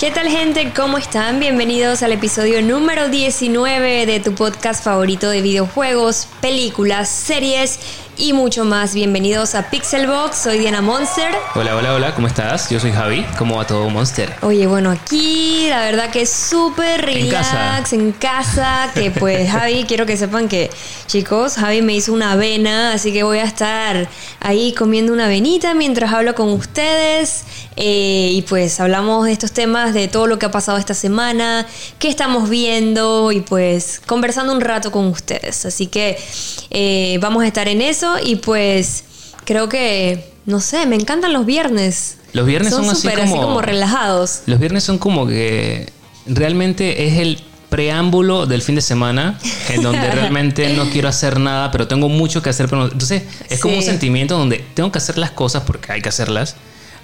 ¿Qué tal gente? ¿Cómo están? Bienvenidos al episodio número 19 de tu podcast favorito de videojuegos, películas, series y mucho más. Bienvenidos a Pixelbox, soy Diana Monster. Hola, hola, hola, ¿cómo estás? Yo soy Javi, ¿cómo va todo Monster? Oye, bueno, aquí la verdad que es súper relax, En casa. en casa, que pues Javi, quiero que sepan que, chicos, Javi me hizo una avena, así que voy a estar ahí comiendo una avenita mientras hablo con ustedes eh, y pues hablamos de estos temas, de todo lo que ha pasado esta semana, qué estamos viendo y pues conversando un rato con ustedes. Así que eh, vamos a estar en eso y pues creo que, no sé, me encantan los viernes. Los viernes son, así, como, como relajados. Los viernes son como que realmente es el preámbulo del fin de semana en donde realmente no quiero hacer nada, pero tengo mucho que hacer. Pero entonces es como un sentimiento donde tengo que hacer las cosas porque hay que hacerlas,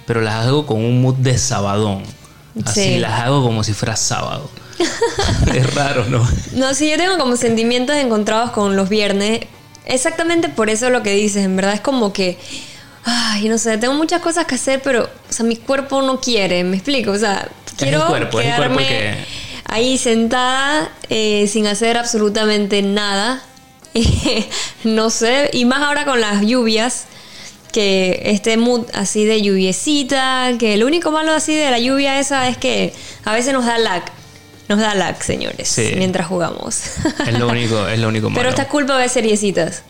pero las hago con un mood de sabadón. Así Sí. las hago como si fuera sábado. es raro, ¿no? No, sí, yo tengo como sentimientos encontrados con los viernes. Exactamente por eso lo que dices, en verdad es como que, ay, no sé, tengo muchas cosas que hacer, pero, o sea, mi cuerpo no quiere, me explico, o sea, quiero cuerpo, es el cuerpo el quedarme que- ahí sentada eh, sin hacer absolutamente nada, no sé, y más ahora con las lluvias. Que este mood así de lluviecita, que lo único malo así de la lluvia esa es que a veces nos da lag. Nos da lag, señores, Sí. mientras jugamos. Es lo único, es lo único malo. Pero está culpa de ver seriecitas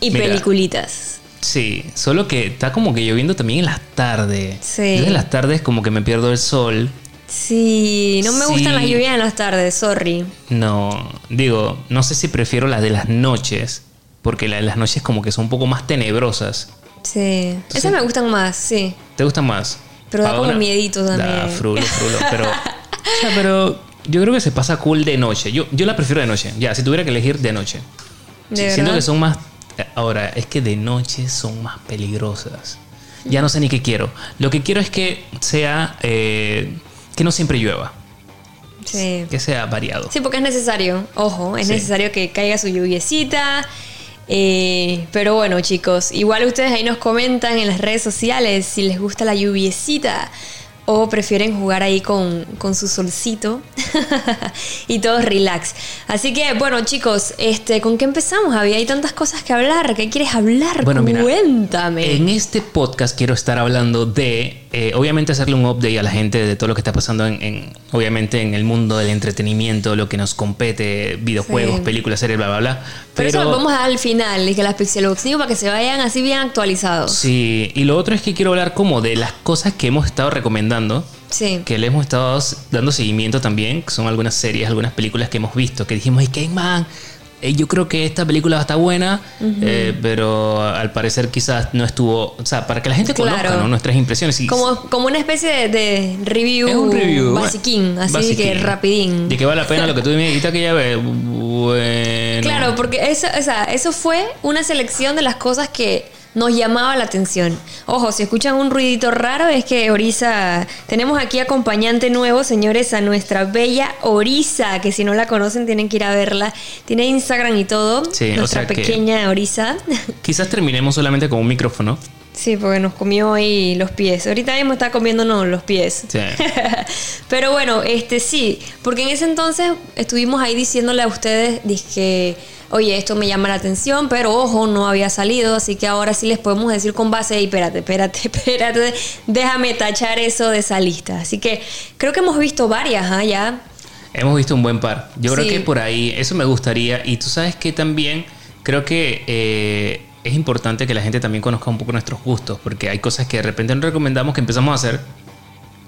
y Mira. peliculitas. Sí, solo que está como que lloviendo también en las tardes. Sí. Entonces en las tardes como que me pierdo el sol. Sí, no me Sí. gustan las lluvias en las tardes, sorry. No, digo, no sé si prefiero las de las noches, porque las de las noches como que son un poco más tenebrosas. Sí, esas me gustan más, sí. ¿Te gustan más? Pero da como miedito también. Da, frulo, frulo, pero... o sea, pero yo creo que se pasa cool de noche. Yo, yo la prefiero de noche. Ya, si tuviera que elegir de noche. ¿De Sí? Siento que son más... Ahora, es que de noche son más peligrosas. Ya no sé ni qué quiero. Lo que quiero es que sea... eh, que no siempre llueva. Sí. Que sea variado. Sí, porque es necesario, ojo, es Sí. necesario que caiga su lluviecita. eh, pero bueno, chicos, igual ustedes ahí nos comentan en las redes sociales si les gusta la lluviecita o prefieren jugar ahí con, con su solcito y todos relax. Así que, bueno, chicos, este, ¿con qué empezamos? Había hay tantas cosas que hablar. ¿Qué quieres hablar? Bueno, mira, Cuéntame. En este podcast quiero estar hablando de, eh, obviamente, hacerle un update a la gente de todo lo que está pasando en, en, obviamente, en el mundo del entretenimiento, lo que nos compete, videojuegos, Sí. películas, series, bla, bla, bla. Pero, eso lo vamos a dar al final, y que las Pixelbox digo, para que se vayan así bien actualizados. Sí, y lo otro es que quiero hablar como de las cosas que hemos estado recomendando, Sí. que le hemos estado dando seguimiento también, que son algunas series, algunas películas que hemos visto, que dijimos, hey, Game Man, yo creo que esta película va a estar buena, eh, pero al parecer quizás no estuvo, o sea, para que la gente conozca Claro. ¿no? nuestras impresiones. Y Como, como una especie de, de review, Es un review. basiquín, así basiquín. que rapidín. De que vale la pena lo que tú me dijiste que ya ves. Bueno. Claro, porque eso, o sea, eso fue una selección de las cosas que nos llamaba la atención. Ojo, si escuchan un ruidito raro es que Orisa, tenemos aquí acompañante nuevo, señores, a nuestra bella Orisa, que si no la conocen tienen que ir a verla. Tiene Instagram y todo. Sí, o nuestra sea pequeña Orisa. Quizás terminemos solamente con un micrófono. Sí, porque nos comió ahí los pies. Ahorita mismo está comiéndonos los pies. Sí. Pero bueno, este sí, porque en ese entonces estuvimos ahí diciéndole a ustedes que, oye, esto me llama la atención, pero ojo, no había salido, así que ahora sí les podemos decir con base, y espérate, espérate, espérate, déjame tachar eso de esa lista. Así que creo que hemos visto varias, ¿ah? Ya. Hemos visto un buen par. Yo creo que por ahí, eso me gustaría. Y tú sabes que también creo que eh, es importante que la gente también conozca un poco nuestros gustos, porque hay cosas que de repente no recomendamos que empezamos a hacer.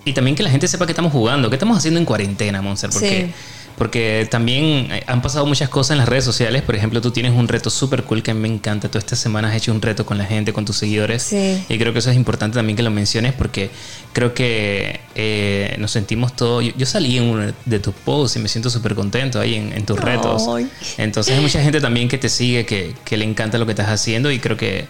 Y también que la gente sepa que estamos jugando, qué estamos haciendo en cuarentena, Monster. Porque, Sí. Porque también eh, han pasado muchas cosas en las redes sociales. Por ejemplo, tú tienes un reto súper cool que a mí me encanta. Tú esta semana has hecho un reto con la gente, con tus seguidores. Sí. Y creo que eso es importante también que lo menciones porque creo que eh, nos sentimos todos. Yo, yo salí en uno de tus posts y me siento súper contento ahí en, en tus retos. Ay. Entonces hay mucha gente también que te sigue, que, que le encanta lo que estás haciendo y creo que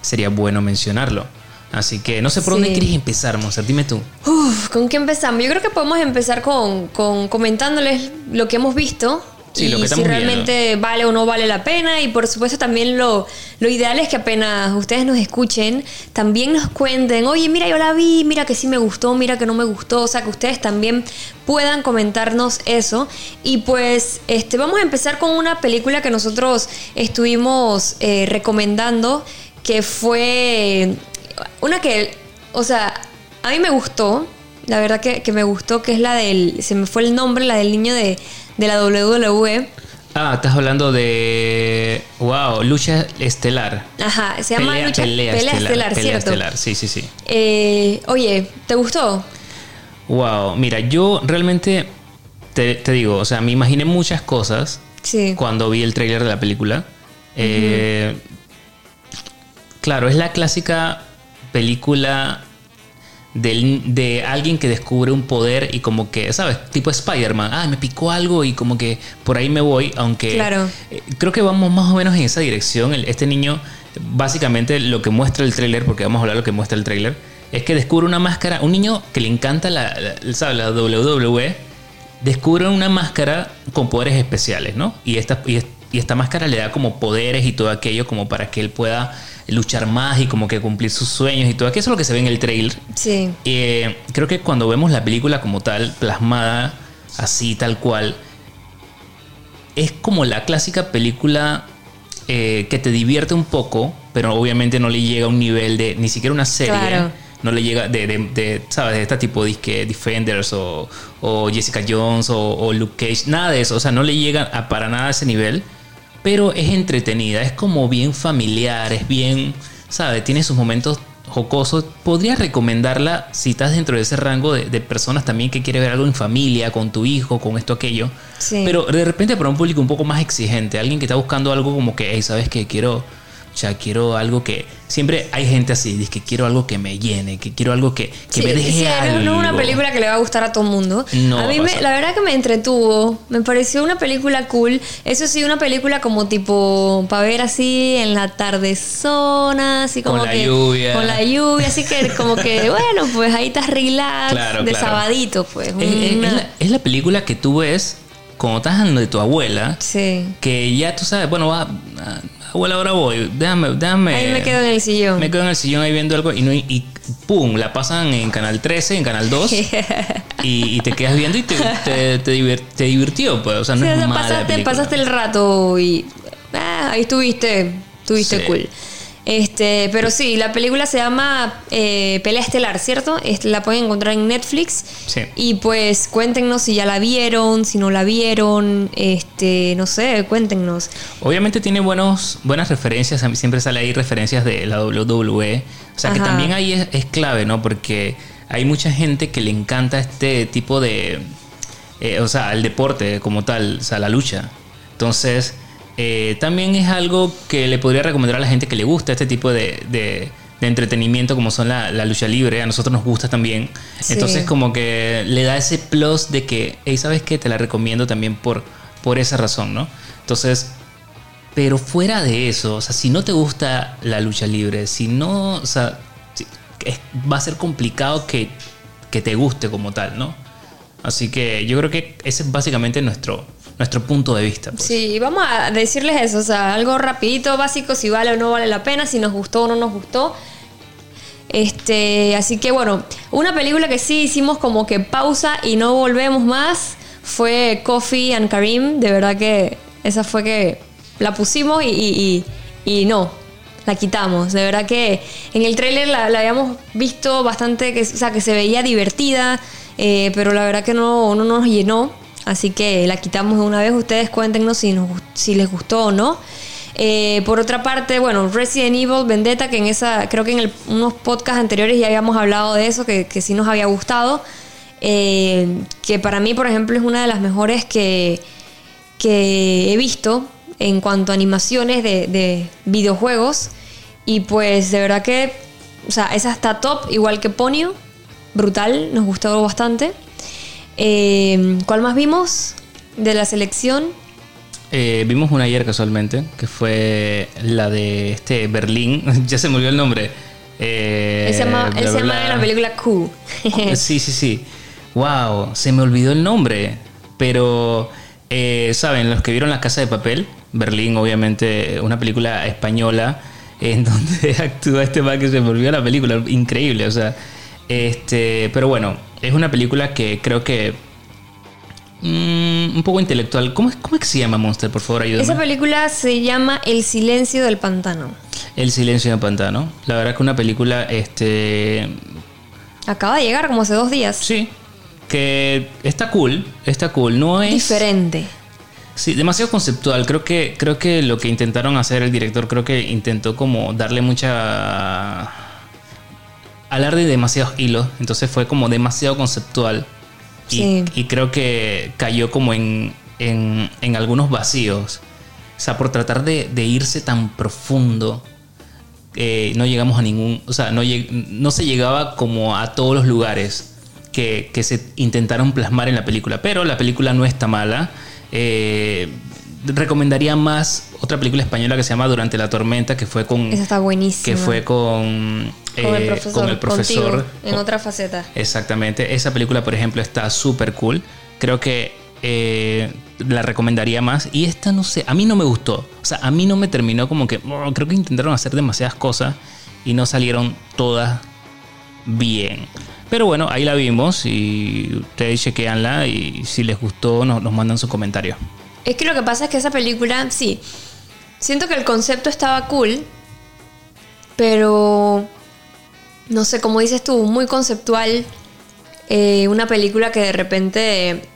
sería bueno mencionarlo. Así que no sé por dónde quieres empezar, Monser. Dime tú. Uf, ¿con qué empezamos? Yo creo que podemos empezar con, con comentándoles lo que hemos visto Sí, y lo que si realmente vale o no vale la pena. Y por supuesto también lo, lo ideal es que apenas ustedes nos escuchen, también nos cuenten, oye, mira, yo la vi, mira que sí me gustó, mira que no me gustó. O sea, que ustedes también puedan comentarnos eso. Y pues este, vamos a empezar con una película que nosotros estuvimos eh, recomendando, que fue una que, o sea, a mí me gustó. La verdad que, que me gustó, que es la del. Se me fue el nombre, la del niño de, de la WWE. Ah, estás hablando de. Wow, lucha estelar. Ajá, se llama pelea, lucha, pelea, pelea estelar, estelar, pelea ¿cierto? estelar, sí, sí, sí. Eh, oye, ¿te gustó? Wow, mira, yo realmente te, te digo, o sea, me imaginé muchas cosas Sí. cuando vi el tráiler de la película. Eh, Claro, es la clásica película del- de alguien que descubre un poder y como que, ¿sabes? Tipo Spider-Man. Ah, me picó algo y como que por ahí me voy, aunque Claro. eh, creo que vamos más o menos en esa dirección. Este niño, básicamente lo que muestra el tráiler, porque vamos a hablar de lo que muestra el tráiler, es que descubre una máscara, un niño que le encanta la, la- ¿sabes? la WWE, descubre una máscara con poderes especiales, ¿no? Y esta, y, es- y esta máscara le da como poderes y todo aquello como para que él pueda luchar más y como que cumplir sus sueños y todo aquello. Eso es lo que se ve en el trailer. Sí. Eh, creo que cuando vemos la película como tal, plasmada así, tal cual, es como la clásica película eh, que te divierte un poco, pero obviamente no le llega a un nivel de ni siquiera una serie. Claro. No le llega de, de- de, ¿sabes? De este tipo de Defenders o, o Jessica Jones o, o Luke Cage, nada de eso. O sea, no le llega a para nada a ese nivel, pero es entretenida, es como bien familiar, es bien, ¿sabes? Tiene sus momentos jocosos. Podría recomendarla si estás dentro de ese rango de, de personas también que quiere ver algo en familia, con tu hijo, con esto, aquello. Sí. Pero de repente para un público un poco más exigente, alguien que está buscando algo como que, hey, ¿sabes qué? Quiero, o sea, quiero algo que... Siempre hay gente así, dice que quiero algo que me llene, que quiero algo que, que Sí, me deje sí, algo. no es una película que le va a gustar a todo el mundo. No a mí, me- la verdad que me entretuvo. Me pareció una película cool. Eso sí, una película como tipo para ver así en la tardezona, así como Con la que- lluvia. Con la lluvia, así que como que, bueno, pues ahí estás relax Claro, de claro. sabadito, pues. Es, la, es la película que tú ves cuando estás de tu abuela, Sí. que ya tú sabes, bueno, va, abuela, ahora voy, déjame, déjame. Ahí me quedo en el sillón. Me quedo en el sillón ahí viendo algo y, no, y pum, la pasan en Canal 13, en Canal 2 y, y te quedas viendo y te, te, te divir- te divirtió, pues, o sea, no es mala pasaste, pasaste el rato y ah, ahí estuviste, estuviste Sí. cool. Este, pero sí, la película se llama eh, Pelea Estelar, ¿cierto? Este, la pueden encontrar en Netflix. Sí. Y pues cuéntenos si ya la vieron, si no la vieron, este, no sé, cuéntenos. Obviamente tiene buenos, buenas referencias, siempre sale ahí referencias de la WWE. O sea que también ahí es, es clave, ¿no? Porque hay mucha gente que le encanta este tipo de... eh, o sea, el deporte como tal, o sea, la lucha. Entonces, eh, también es algo que le podría recomendar a la gente que le gusta este tipo de, de- de entretenimiento como son la, la lucha libre. A nosotros nos gusta también. Sí. Entonces, como que le da ese plus de que, hey, ¿sabes qué? Te la recomiendo también por, por esa razón, ¿no? Entonces, pero fuera de eso, o sea, si no te gusta la lucha libre, si no, o sea, es- va a ser complicado que, que te guste como tal, ¿no? Así que yo creo que ese es básicamente nuestro, nuestro punto de vista. pues. Sí, vamos a decirles eso, o sea, algo rapidito, básico, si vale o no vale la pena, si nos gustó o no nos gustó. Este, así que bueno, una película que sí hicimos como que pausa y no volvemos más fue Coffee and Karim. De verdad que esa fue que la pusimos y, y- y- no, la quitamos. De verdad que en el tráiler la, la habíamos visto bastante, que, o sea, que se veía divertida, eh, pero la verdad que no, no nos llenó. Así que la quitamos de una vez. Ustedes cuéntenos si, nos, si les gustó o no. Eh, por otra parte, bueno, Resident Evil Vendetta, que en esa, creo que en el- unos podcasts anteriores ya habíamos hablado de eso, que, que sí nos había gustado. Eh, que para mí, por ejemplo, es una de las mejores que, que he visto en cuanto a animaciones de videojuegos. Y pues de verdad que, o sea, esa está top, igual que Ponyo. Brutal, nos gustó bastante. Eh, ¿Cuál más vimos de la selección? Eh, vimos una ayer casualmente, que fue la de este Berlín, ya se me olvidó el nombre. Eh, él se llama, él bla, se bla, llama en la película Q. Sí, sí, sí. Wow, se me olvidó el nombre. Pero Eh, Saben, los que vieron La Casa de Papel, Berlín, obviamente, una película española en donde actúa este man que se volvió la película, increíble, o sea, este, pero bueno, es una película que creo que mm, un poco intelectual. ¿Cómo es, ¿Cómo es que se llama Monster? Por favor, ayúdame. Esa película se llama El silencio del pantano. El silencio del pantano. La verdad que una película, este, Acaba de llegar como hace dos días. sí, que está cool, está cool. No es Diferente. Sí, demasiado conceptual. Creo que, creo que lo que intentaron hacer el director, creo que intentó como darle mucha. Hablar de demasiados hilos. Entonces fue como demasiado conceptual. Y, Sí. y creo que cayó como en, en, en algunos vacíos. O sea, por tratar de, de irse tan profundo, eh, no llegamos a ningún. O sea, no, lleg- no se llegaba como a todos los lugares que, que se intentaron plasmar en la película. Pero la película no está mala. Eh, recomendaría más otra película española que se llama Durante la Tormenta, que fue con. Esa está buenísima. que fue con. Con el eh, profesor. con el profesor. contigo, en otra faceta. Exactamente. Esa película, por ejemplo, está súper cool. Creo que eh, la recomendaría más. Y esta, no sé, a mí no me gustó. O sea, a mí no me terminó como que. oh, creo que intentaron hacer demasiadas cosas y no salieron todas bien. Pero bueno, ahí la vimos y ustedes chequeanla y si les gustó nos, nos mandan su comentario. Es que lo que pasa es que esa película, sí. Siento que el concepto estaba cool. Pero. No sé, como dices tú, muy conceptual. eh, una película que de repente.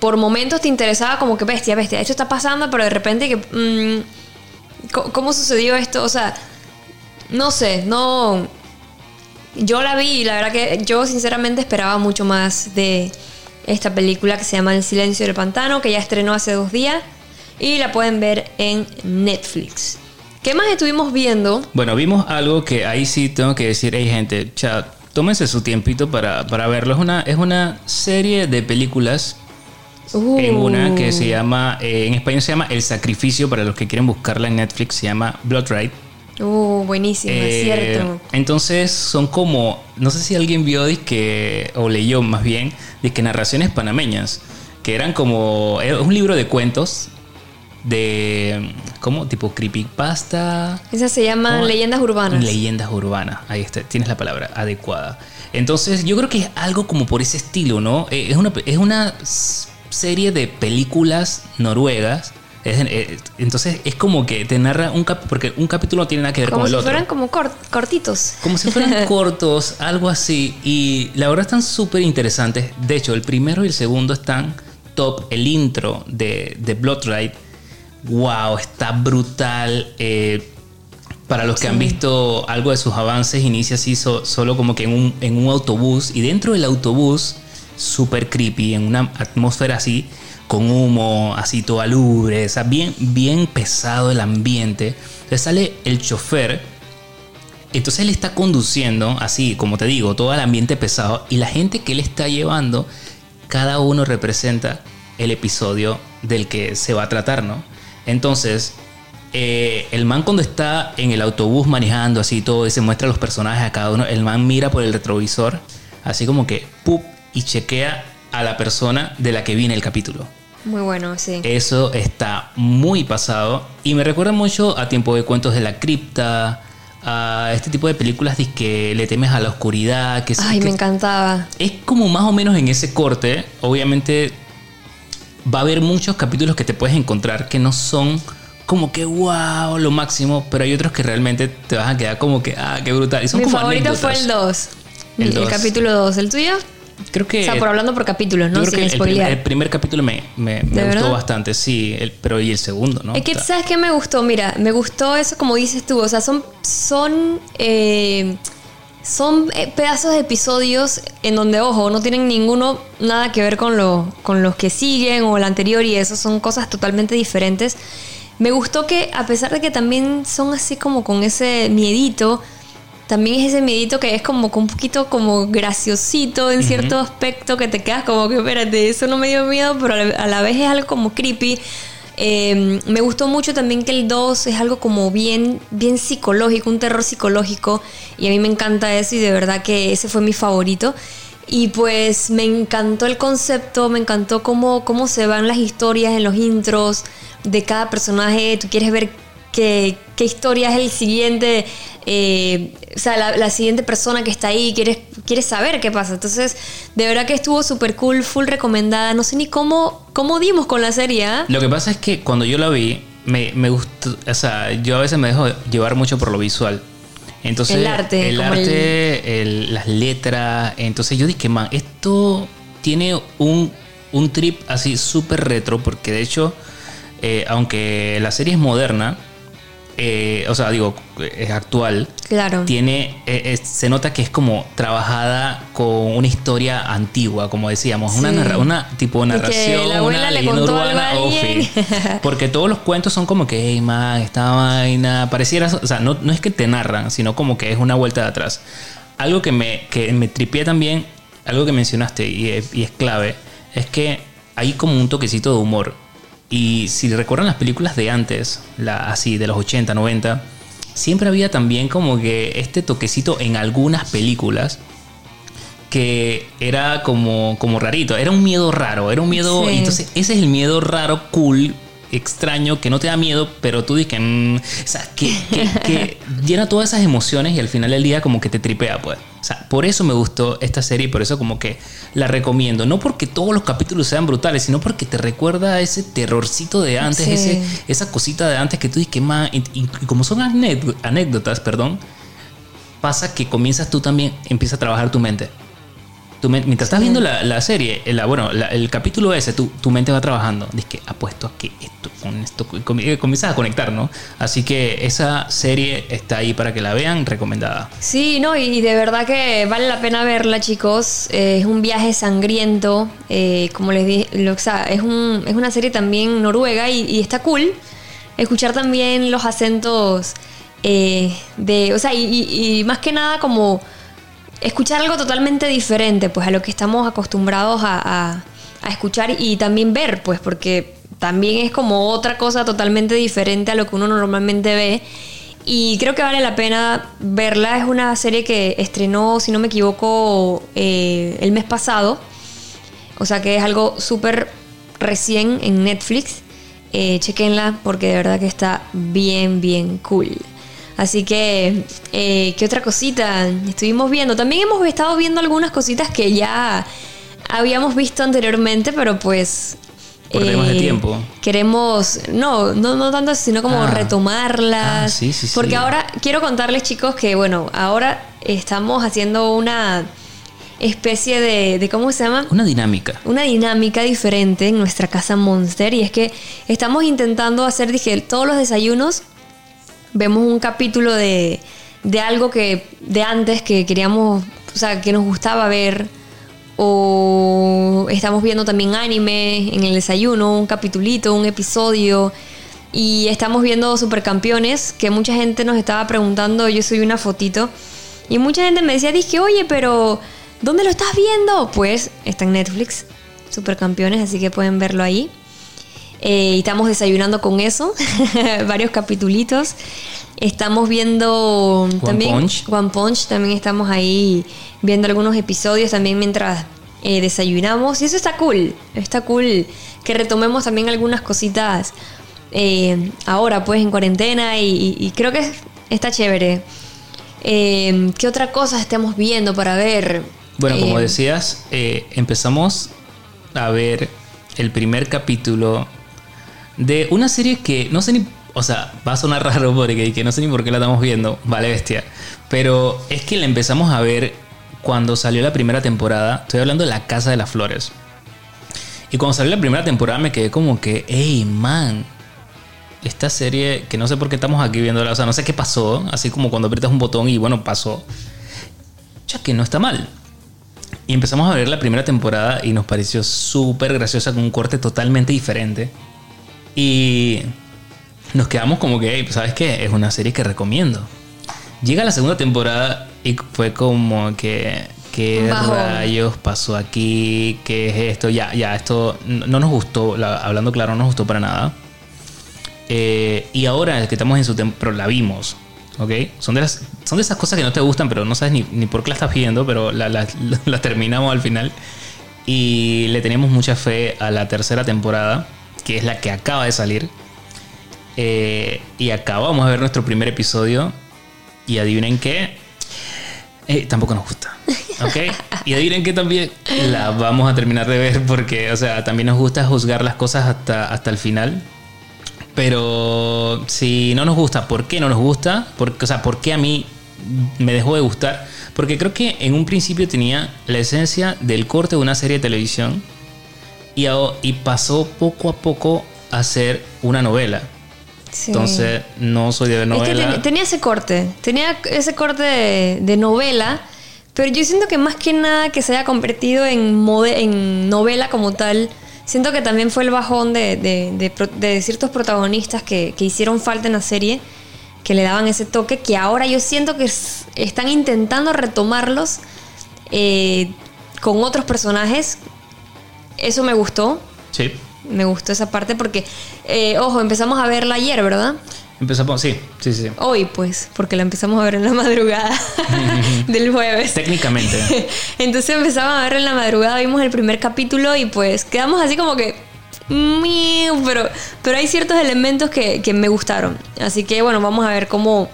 Por momentos te interesaba como que bestia, bestia. Esto está pasando, pero de repente que. mm, ¿Cómo sucedió esto? O sea. No sé, no. Yo la vi y la verdad que yo sinceramente esperaba mucho más de esta película que se llama El silencio del pantano, que ya estrenó hace dos días y la pueden ver en Netflix. ¿Qué más estuvimos viendo? Bueno, vimos algo que ahí sí tengo que decir, hey gente, chat, tómense su tiempito para, para verlo. Es una, es una serie de películas Uh, en una que se llama, eh, en español se llama El Sacrificio, para los que quieren buscarla en Netflix, se llama Blood Ride. Uh, buenísimo, es Eh, cierto. Entonces son como, no sé si alguien vio que o leyó más bien, que narraciones panameñas, que eran como, es un libro de cuentos de, ¿cómo? Tipo creepypasta. Esa se llama ¿Cómo? Leyendas Urbanas. Leyendas urbanas, ahí está, tienes la palabra adecuada. Entonces, yo creo que es algo como por ese estilo, ¿no? Eh, Es una, es una serie de películas noruegas. Es- eh, entonces, es como que te narra un capítulo, porque un capítulo no tiene nada que ver como con el si otro. fueran como cort- cortitos. Como si fueran cortos, algo así. Y la verdad están súper interesantes. De hecho, el primero y el segundo están top. El intro de, de Blood Ride, wow, está brutal. Eh, para los que han visto algo de sus avances, inicia así so- solo como que en un, en un autobús. Y dentro del autobús, súper creepy, en una atmósfera así, con humo, así todo alubre, o sea, bien, bien pesado el ambiente. Entonces sale el chofer entonces él está conduciendo, así como te digo, todo el ambiente pesado y la gente que él está llevando, cada uno representa el episodio del que se va a tratar, ¿no? Entonces, eh, el man cuando está en el autobús manejando así todo y se muestra los personajes a cada uno, el man mira por el retrovisor, así como que, ¡pup! y chequea a la persona de la que viene el capítulo. Muy bueno, sí. Eso está muy pasado y me recuerda mucho a Tiempo de Cuentos de la Cripta, a este tipo de películas de que le temes a la oscuridad, que, Ay, que me encantaba. es como más o menos en ese corte. Obviamente va a haber muchos capítulos que te puedes encontrar que no son como que wow, lo máximo, pero hay otros que realmente te vas a quedar como que ah, qué brutal. Y son Mi como favorito fue el 2. El capítulo 2. ¿El tuyo? Creo que o sea, por hablando por capítulos, yo ¿no? creo Sin que el, primer, el primer capítulo me, me- me ¿De gustó bastante, sí, el- pero y el segundo, ¿no? Es que, ¿sabes qué me gustó? Mira, me gustó eso como dices tú. O sea, son, son, eh, son eh, pedazos de episodios en donde, ojo, no tienen ninguno nada que ver con, lo, con los que siguen o el anterior y eso. Son cosas totalmente diferentes. Me gustó que, a pesar de que también son así como con ese miedito, también es ese miedito que es como un poquito como graciosito en cierto aspecto que te quedas como que espérate, eso no me dio miedo, pero a la vez es algo como creepy. Eh, me gustó mucho también que el 2 es algo como bien, bien psicológico, un terror psicológico y a mí me encanta eso y de verdad que ese fue mi favorito. Y pues me encantó el concepto, me encantó cómo, cómo se van las historias en los intros de cada personaje. Tú quieres ver qué, qué historia es el siguiente, eh, o sea, la, la, siguiente persona que está ahí, quieres, quieres saber qué pasa. Entonces, de verdad que estuvo súper cool, full recomendada. No sé ni cómo, cómo dimos con la serie. ¿eh? Lo que pasa es que cuando yo la vi, me, me gustó, o sea, yo a veces me dejo llevar mucho por lo visual. Entonces, el arte, el arte el... las letras. Entonces yo dije, man, esto tiene un, un trip así súper retro, porque de hecho, eh, aunque la serie es moderna, eh, o sea, digo, es actual. Claro. Tiene, eh, se nota que es como trabajada con una historia antigua, como decíamos, sí. una, narra, una tipo de narración, la abuela una le contó urbana, algo Porque todos los cuentos son como que, hey, man, esta vaina, pareciera, o sea, no, no es que te narran, sino como que es una vuelta de atrás. Algo que me, que me tripié también, algo que mencionaste y, y es clave, es que hay como un toquecito de humor y si recuerdan las películas de antes, la, así de los 80, 90, siempre había también como que este toquecito en algunas películas que era como, como rarito, era un miedo raro, era un miedo... Sí. Entonces ese es el miedo raro, cool, extraño, que no te da miedo, pero tú dices que, mm, o sea, que, que, que, llena todas esas emociones y al final del día como que te tripea, pues. O sea, por eso me gustó esta serie por eso como que la recomiendo. No porque todos los capítulos sean brutales, sino porque te recuerda ese terrorcito de antes, sí. ese, esa cosita de antes que tú dices que más... Y como son anécdotas, perdón, pasa que comienzas tú también, empieza a trabajar tu mente. Mientras estás viendo la, la serie, la, bueno, la, el capítulo ese, tu, tu, mente va trabajando. Dices que apuesto a que esto, con esto, com, comienzas a conectar, ¿no? Así que esa serie está ahí para que la vean, recomendada. Sí, no, y de verdad que vale la pena verla, chicos. Eh, es un viaje sangriento, eh, como les dije, o sea, es, un, es una serie también noruega y, y está cool. Escuchar también los acentos eh, de, o sea, y, y, y más que nada como escuchar algo totalmente diferente pues a lo que estamos acostumbrados a, a, escuchar y también ver pues porque también es como otra cosa totalmente diferente a lo que uno normalmente ve. Y creo que vale la pena verla. Es una serie que estrenó si no me equivoco eh, el mes pasado. O sea que es algo súper recién en Netflix. Eh, chequenla porque de verdad que está bien bien cool Así que, eh, ¿qué otra cosita estuvimos viendo? También hemos estado viendo algunas cositas que ya habíamos visto anteriormente, pero pues... Por eh, temas de tiempo. Queremos, no, no, no tanto, sino como ah. retomarlas. Ah, sí, sí, porque sí. ahora quiero contarles, chicos, que bueno, ahora estamos haciendo una especie de, de, ¿cómo se llama? Una dinámica. Una dinámica diferente en nuestra casa Monster. Y es que estamos intentando hacer, dije, todos los desayunos vemos un capítulo de, de algo que de antes que queríamos, o sea, que nos gustaba ver. O estamos viendo también anime en el desayuno, un capitulito, un episodio. Y estamos viendo Supercampeones, que mucha gente nos estaba preguntando, yo soy una fotito. Y mucha gente me decía, dije, oye, pero ¿dónde lo estás viendo? Pues está en Netflix, Supercampeones, así que pueden verlo ahí. Eh, y estamos desayunando con eso, varios capitulitos. Estamos viendo One también Punch. One Punch, también estamos ahí viendo algunos episodios también mientras eh, desayunamos. Y eso está cool, está cool que retomemos también algunas cositas eh, ahora pues en cuarentena y, y, creo que está chévere. Eh, ¿Qué otra cosa estamos viendo para ver? Bueno, como decías, empezamos a ver el primer capítulo de una serie que no sé ni. O sea, va a sonar raro porque que no sé ni por qué la estamos viendo, vale bestia. Pero es que la empezamos a ver cuando salió la primera temporada. Estoy hablando de La Casa de las Flores. Y cuando salió la primera temporada me quedé como que, hey man, esta serie que no sé por qué estamos aquí viéndola, o sea, no sé qué pasó, así como cuando aprietas un botón y bueno, pasó. Ya que no está mal. Y empezamos a ver la primera temporada y nos pareció súper graciosa con un corte totalmente diferente. Y nos quedamos como que, hey, ¿sabes qué? Es una serie que recomiendo. Llega la segunda temporada y fue como que, ¿qué Bajo. rayos pasó aquí? ¿Qué es esto? Ya, ya, esto no nos gustó, la, hablando claro, no nos gustó para nada. Eh, y ahora que estamos en su temporada, la vimos. ¿ok? Son de, las, son de esas cosas que no te gustan, pero no sabes ni, ni por qué la estás viendo, pero la, la- la terminamos al final. Y le teníamos mucha fe a la tercera temporada, que es la que acaba de salir. Eh, y acabamos de ver nuestro primer episodio. Y adivinen qué. Eh, tampoco nos gusta. ¿Ok? Y adivinen qué también la vamos a terminar de ver porque, o sea, también nos gusta juzgar las cosas hasta, hasta el final. Pero si no nos gusta, ¿por qué no nos gusta? Porque, o sea, ¿por qué a mí me dejó de gustar? Porque creo que en un principio tenía la esencia del corte de una serie de televisión y, a- y pasó poco a poco a ser una novela. Sí. Entonces, no soy de ver Es que novela. ten- tenía ese corte, tenía ese corte de, de novela, pero yo siento que más que nada que se haya convertido en, mode- en novela como tal, siento que también fue el bajón de, de- de ciertos protagonistas que, que hicieron falta en la serie, que le daban ese toque, que ahora yo siento que están intentando retomarlos eh, con otros personajes. Eso me gustó, Sí. me gustó esa parte porque, eh, ojo, empezamos a verla ayer, ¿verdad? Empezamos, sí, sí, sí. Hoy, pues, porque la empezamos a ver en la madrugada del jueves. Técnicamente. Entonces empezamos a ver en la madrugada, vimos el primer capítulo y pues quedamos así como que... Pero, pero hay ciertos elementos que, que me gustaron. Así que bueno, vamos a ver cómo,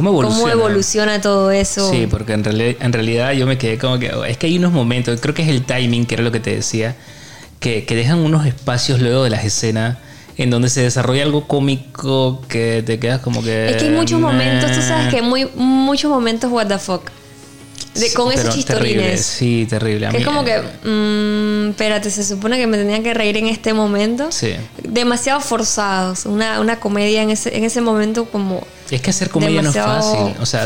¿Cómo evoluciona? cómo evoluciona todo eso. Sí, porque en, reali- en realidad yo me quedé como que... Es que hay unos momentos, creo que es el timing, que era lo que te decía, que, que dejan unos espacios luego de las escenas en donde se desarrolla algo cómico que te quedas como que... Es que hay muchos momentos, tú sabes que muy, muchos momentos what the fuck. De, con esos terrible, chistorines. Sí, terrible. Que es como que, mm, espérate, se supone que me tenía que reír en este momento. Sí. Demasiado forzados. Una, una comedia en ese, en ese momento como... Es que hacer comedia no es fácil. O sea,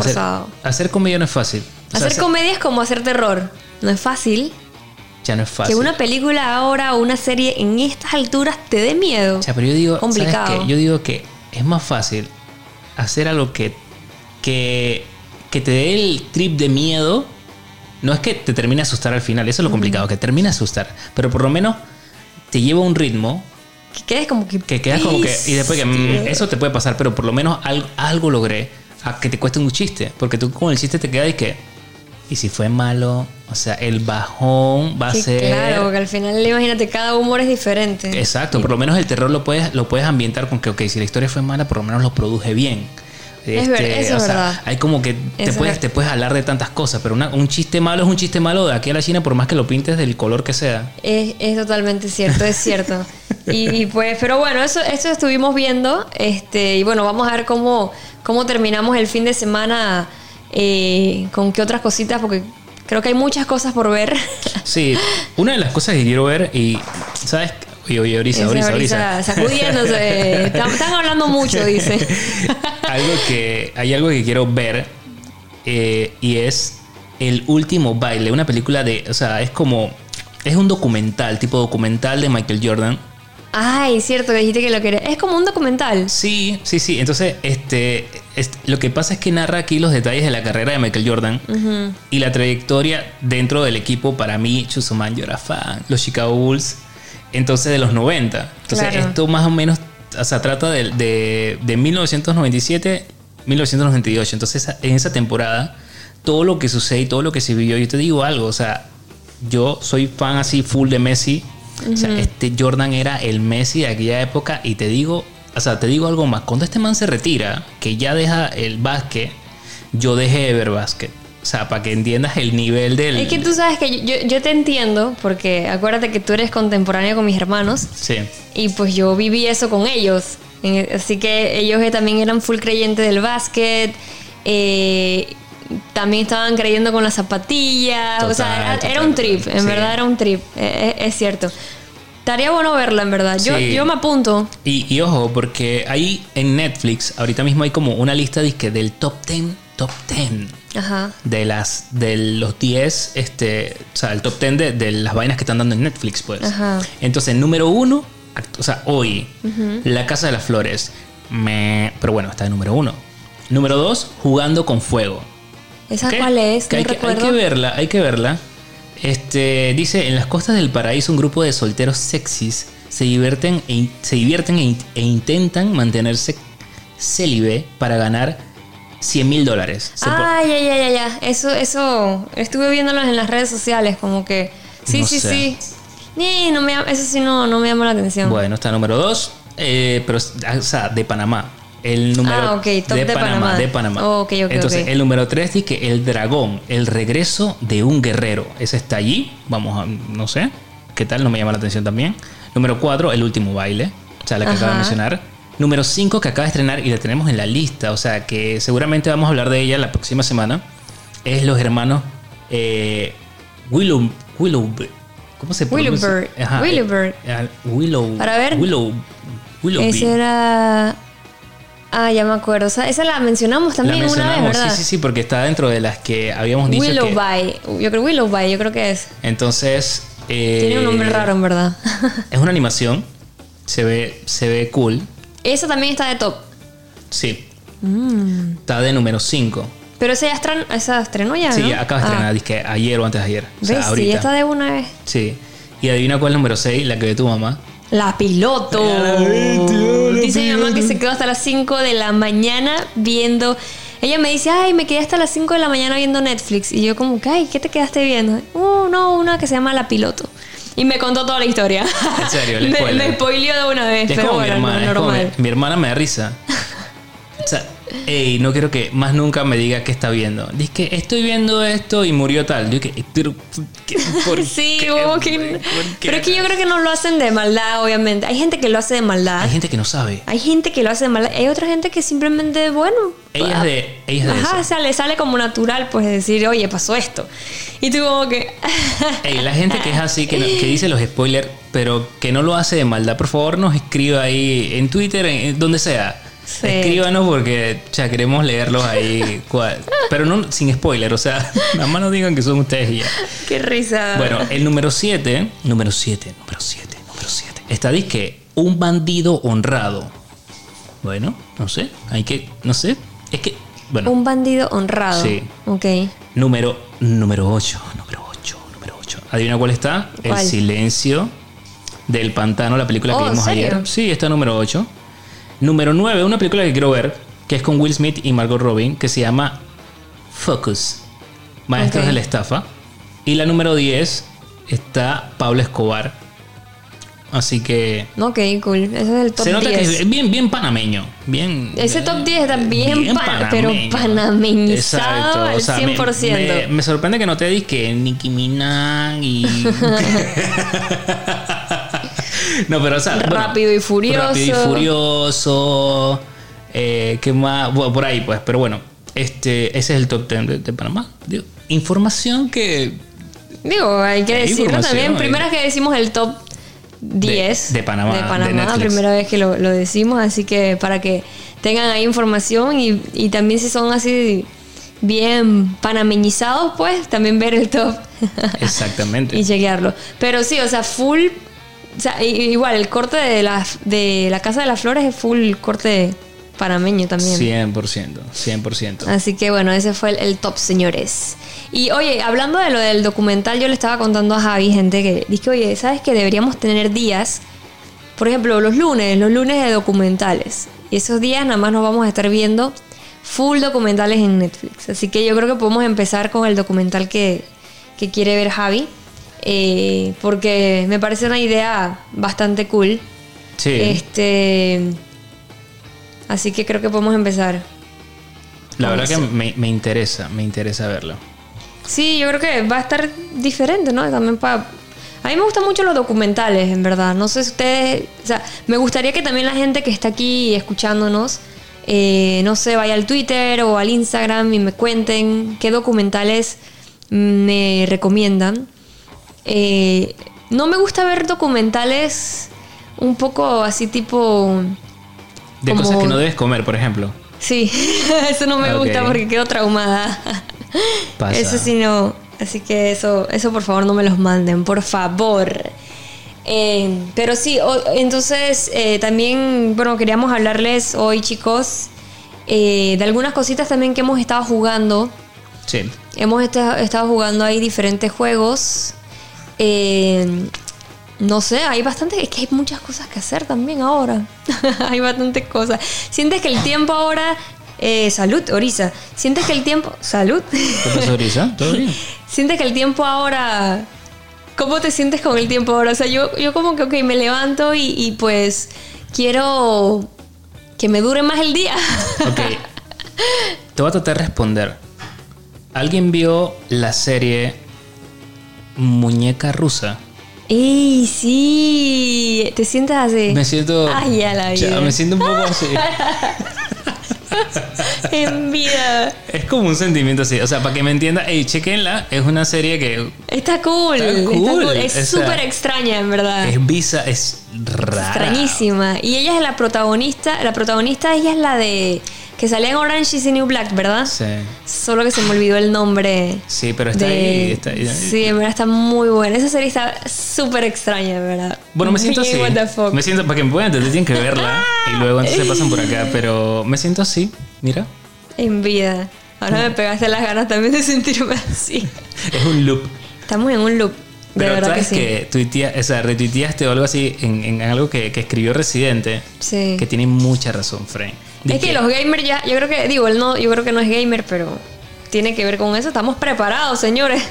hacer, comedia no es fácil. O sea, hacer comedia es como hacer terror. No es fácil. Ya no es fácil. Que una película ahora o una serie en estas alturas te dé miedo. O sea, pero yo digo, Complicado. ¿sabes qué? Yo digo que es más fácil hacer algo que, que, que te dé el trip de miedo. No es que te termine de asustar al final, eso es lo complicado, que termine de asustar. Pero por lo menos te lleva a un ritmo Que quedes como que... que quedas como que. Y después que mm, eso te puede pasar, pero por lo menos algo, algo logré a que te cueste un chiste. Porque tú con el chiste te quedas y que. Y si fue malo, o sea, el bajón va a ser. claro, porque al final, imagínate, cada humor es diferente. Exacto, por lo menos el terror lo puedes, lo puedes ambientar con que, ok, si la historia fue mala, por lo menos lo produje bien. Este, Es eso o sea, verdad. Hay como que te Eso puedes, es- te puedes hablar de tantas cosas, pero una- un chiste malo es un chiste malo de aquí a la China, por más que lo pintes del color que sea. Es, es totalmente cierto, es cierto. Y, y pues, pero bueno, eso, eso estuvimos viendo. Este, y bueno, vamos a ver cómo, cómo terminamos el fin de semana eh, con qué otras cositas, porque creo que hay muchas cosas por ver. Sí, una de las cosas que quiero ver y, ¿sabes? Oye, oye, Orisa, Orisa, Orisa. sacudiéndose. Están, están hablando mucho, dice. algo que, hay algo que quiero ver eh, y es El último baile, una película de, o sea, es como, es un documental, tipo documental de Michael Jordan. Ay, cierto, que dijiste que lo quería. Es como un documental. Sí, sí, sí. Entonces, este, este, lo que pasa es que narra aquí los detalles de la carrera de Michael Jordan y la trayectoria dentro del equipo. Para mí, Chusoman, yo era fan. Los Chicago Bulls, entonces de los 90. Entonces, Claro. esto más o menos, o sea, trata de, de, de 1997, 1998. Entonces, en esa temporada, todo lo que sucede y todo lo que se vivió, yo te digo algo, o sea, yo soy fan así full de Messi. O sea, este Jordan era el Messi de aquella época y te digo, o sea, te digo algo más. Cuando este man se retira, que ya deja el básquet, yo dejé de ver básquet. O sea, para que entiendas el nivel del... Es que tú sabes que yo, yo te entiendo, porque acuérdate que tú eres contemporáneo con mis hermanos. Sí. Y pues yo viví eso con ellos. Así que ellos eh, también eran full creyentes del básquet. eh, también estaban creyendo con las zapatillas. o sea, Total, era, total, era un trip. En sí. verdad era un trip. eh, eh, es cierto. Estaría bueno verla, en verdad. Yo, Sí. yo me apunto. Y, y ojo, porque ahí en Netflix, ahorita mismo hay como una lista disque del top 10, top 10 Ajá. de las de los 10 este o sea el top 10 de, de las vainas que están dando en Netflix pues Ajá. entonces número uno o sea hoy la casa de las flores me pero bueno está de número uno número dos jugando con fuego ¿Esa cuál es? Que No hay, que, hay que verla hay que verla este dice en las costas del paraíso un grupo de solteros sexys se divierten e, se divierten e, e intentan mantenerse célibe para ganar 100 mil dólares. Ah, ya, ya, ya, ya. Eso, eso, estuve viéndolos en las redes sociales, como que. Sí, No sí, sé. sí. Ni, no me, eso sí no, no me llama la atención. Bueno, está número 2, pero, o sea, de Panamá. El número Ah, ok, top de Panamá. De Panamá. Oh, ok, ok, Entonces, el número 3 dice que el dragón, el regreso de un guerrero. Ese está allí. Vamos a, no sé, qué tal, no me llama la atención también. Número 4, el último baile. O sea, la que acabo de Ajá. mencionar. Número 5 que acaba de estrenar y la tenemos en la lista. O sea, que seguramente vamos a hablar de ella la próxima semana. Es los hermanos eh, Willow. Willow. ¿Cómo se pronuncia? Willowbird. Eh, eh, Willow. Para ver. Willow. Willoughby. Ese era. Ah, ya me acuerdo. O sea, esa la mencionamos La también una vez, mencionamos, ¿verdad? sí, sí, sí, porque está dentro de las que habíamos dicho que... Willowby. Yo creo Willowby, yo creo que es. Entonces... eh, Tiene un nombre raro, en verdad. Es una animación. Se ve, se ve cool. Esa también está de top. Sí. Mm. Está de número 5. Pero esa ya estren- esa estrenó ya, Sí, acaba de Ah. estrenar, dizque ayer o antes de ayer. O sea, ¿Ves? Sí, ahorita. ya está de una vez. Sí. Y adivina cuál es el número 6, la que ve tu mamá. La piloto. La la Dice mi mamá que se quedó hasta las 5 de la mañana viendo. Ella me dice, ay, me quedé hasta las 5 de la mañana viendo Netflix. Y yo, como, que, ay, ¿qué te quedaste viendo? Uh, no, una que se llama La Piloto. Y me contó toda la historia. En serio, la me, spoiler. me spoileó de una vez. Es pero como mi bueno, no, hermana. es como normal. mi, mi hermana me da risa. O sea, ey, no quiero que más nunca me diga qué está viendo. Dice que estoy viendo esto y murió tal. Yo que, pero, ¿qué? ¿por Sí, qué? como ¿Por que. qué? Pero es que yo creo que no lo hacen de maldad, obviamente. Hay gente que lo hace de maldad. Hay gente que no sabe. Hay gente que lo hace de maldad. Hay otra gente que simplemente, bueno. Ella es de, ella es de Ajá, eso. o sea, le sale como natural, pues decir, oye, pasó esto. Y tú, como que. Ey, la gente que es así, que, no- que dice los spoilers, pero que no lo hace de maldad, por favor nos escriba ahí en Twitter, en, en donde sea. Sí. Escríbanos porque ya queremos leerlos ahí. pero no sin spoiler, o sea, nada más no digan que son ustedes y ya. Qué risa. Bueno, el número 7, número 7, número 7, número 7. Está disque un bandido honrado. Bueno, no sé, hay que, no sé, es que, bueno, Un bandido honrado. Sí. Ok. número número 8, número 8, número 8. ¿Adivina cuál está? ¿Cuál? El silencio del pantano, la película que Oh, ¿en vimos serio? ayer. Sí, está número 8. Número 9, una película que quiero ver, que es con Will Smith y Margot Robin, que se llama Focus, Maestros Ok. de la Estafa. Y la número 10 está Pablo Escobar. Así que Ok, cool. Ese es el top se nota 10. que es bien, bien panameño. Bien, Ese top 10 está bien pa- pero panameñizado al 100%. Me, me- me sorprende que no te digas que Nicki Minaj y. no, pero o sea. bueno, Rápido y Furioso. Rápido y furioso. Eh, ¿Qué más? Bueno, por ahí, pues. Pero bueno, este, ese es el top 10 de, de Panamá. Digo, información que. Digo, hay que Hay decirlo también. Primera vez que decimos el top 10 de Panamá, De Panamá, primera vez que lo, lo decimos. Así que para que tengan ahí información y, y también si son así bien panameñizados, pues también ver el top. Exactamente. y chequearlo. Pero sí, o sea, full. O sea, igual, el corte de la, de la Casa de las Flores es full corte panameño también. 100%. 100%. Así que bueno, ese fue el, el top, señores. Y oye, hablando de lo del documental, yo le estaba contando a Javi, gente, que dije, oye, ¿sabes que deberíamos tener días? Por ejemplo, los lunes, los lunes de documentales. Y esos días nada más nos vamos a estar viendo full documentales en Netflix. Así que yo creo que podemos empezar con el documental que, que quiere ver Javi. Eh, porque me parece una idea bastante cool. Sí. Este. Así que creo que podemos empezar. La verdad que me interesa, me interesa verlo. Sí, yo creo que va a estar diferente, ¿no? También para... A mí me gustan mucho los documentales, en verdad. No sé si ustedes... O sea, me gustaría que también la gente que está aquí escuchándonos, eh, no sé, vaya al Twitter o al Instagram y me cuenten qué documentales me recomiendan. Eh, no me gusta ver documentales un poco así tipo... De Como- cosas que no debes comer, por ejemplo. Sí, eso no me Ok. gusta porque quedo traumada. Pasa. Eso sí no. Así que eso, eso por favor no me los manden, por favor. Eh, pero sí, o- entonces eh, también, bueno, queríamos hablarles hoy, chicos, eh, de algunas cositas también que hemos estado jugando. Sí. Hemos esta- estado jugando ahí diferentes juegos. Eh, no sé, hay bastante, es que hay muchas cosas que hacer también ahora. hay bastantes cosas. Sientes que el tiempo ahora Eh, salud, Orisa. ¿Sientes que el tiempo... Salud. ¿Qué pasó, Orisa? ¿Todo bien? ¿Sientes que el tiempo ahora... ¿Cómo te sientes con el tiempo ahora? O sea, yo, yo como que, ok, me levanto y, y pues quiero que me dure más el día. Ok. Te voy a tratar de responder. ¿Alguien vio la serie Muñeca Rusa? ¡Ey, sí! ¿Te sientes así? Me siento. Ay, ya la Ya, vida. me siento un poco así. en vida. Es como un sentimiento así. O sea, para que me entienda, hey, chequenla. Es una serie que Está cool. Está está cool. Es o sea, súper extraña, en verdad. es visa, es rara. Extrañísima. Y ella es la protagonista. La protagonista, ella es la de. Que salía en Orange is the New Black, ¿verdad? Sí. Solo que se me olvidó el nombre. Sí, pero está de- ahí. Está ahí. Sí, en verdad está muy buena. Esa serie está súper extraña, verdad. Bueno, me siento así. Me siento, para que me puedan entender, tienen que verla. y luego entonces pasan por acá. Pero me siento así. Mira. En vida. Ahora me pegaste las ganas también de sentirme así. Es un loop. Estamos en un loop. De Pero verdad que sabes sí. que tuitea- o sea, retuiteaste o algo así en, en algo que, que escribió Residente. Sí. Que tiene mucha razón, Frank. De Es que los gamers ya, yo creo que, digo, él no, yo creo que no es gamer, pero tiene que ver con eso. Estamos preparados, señores.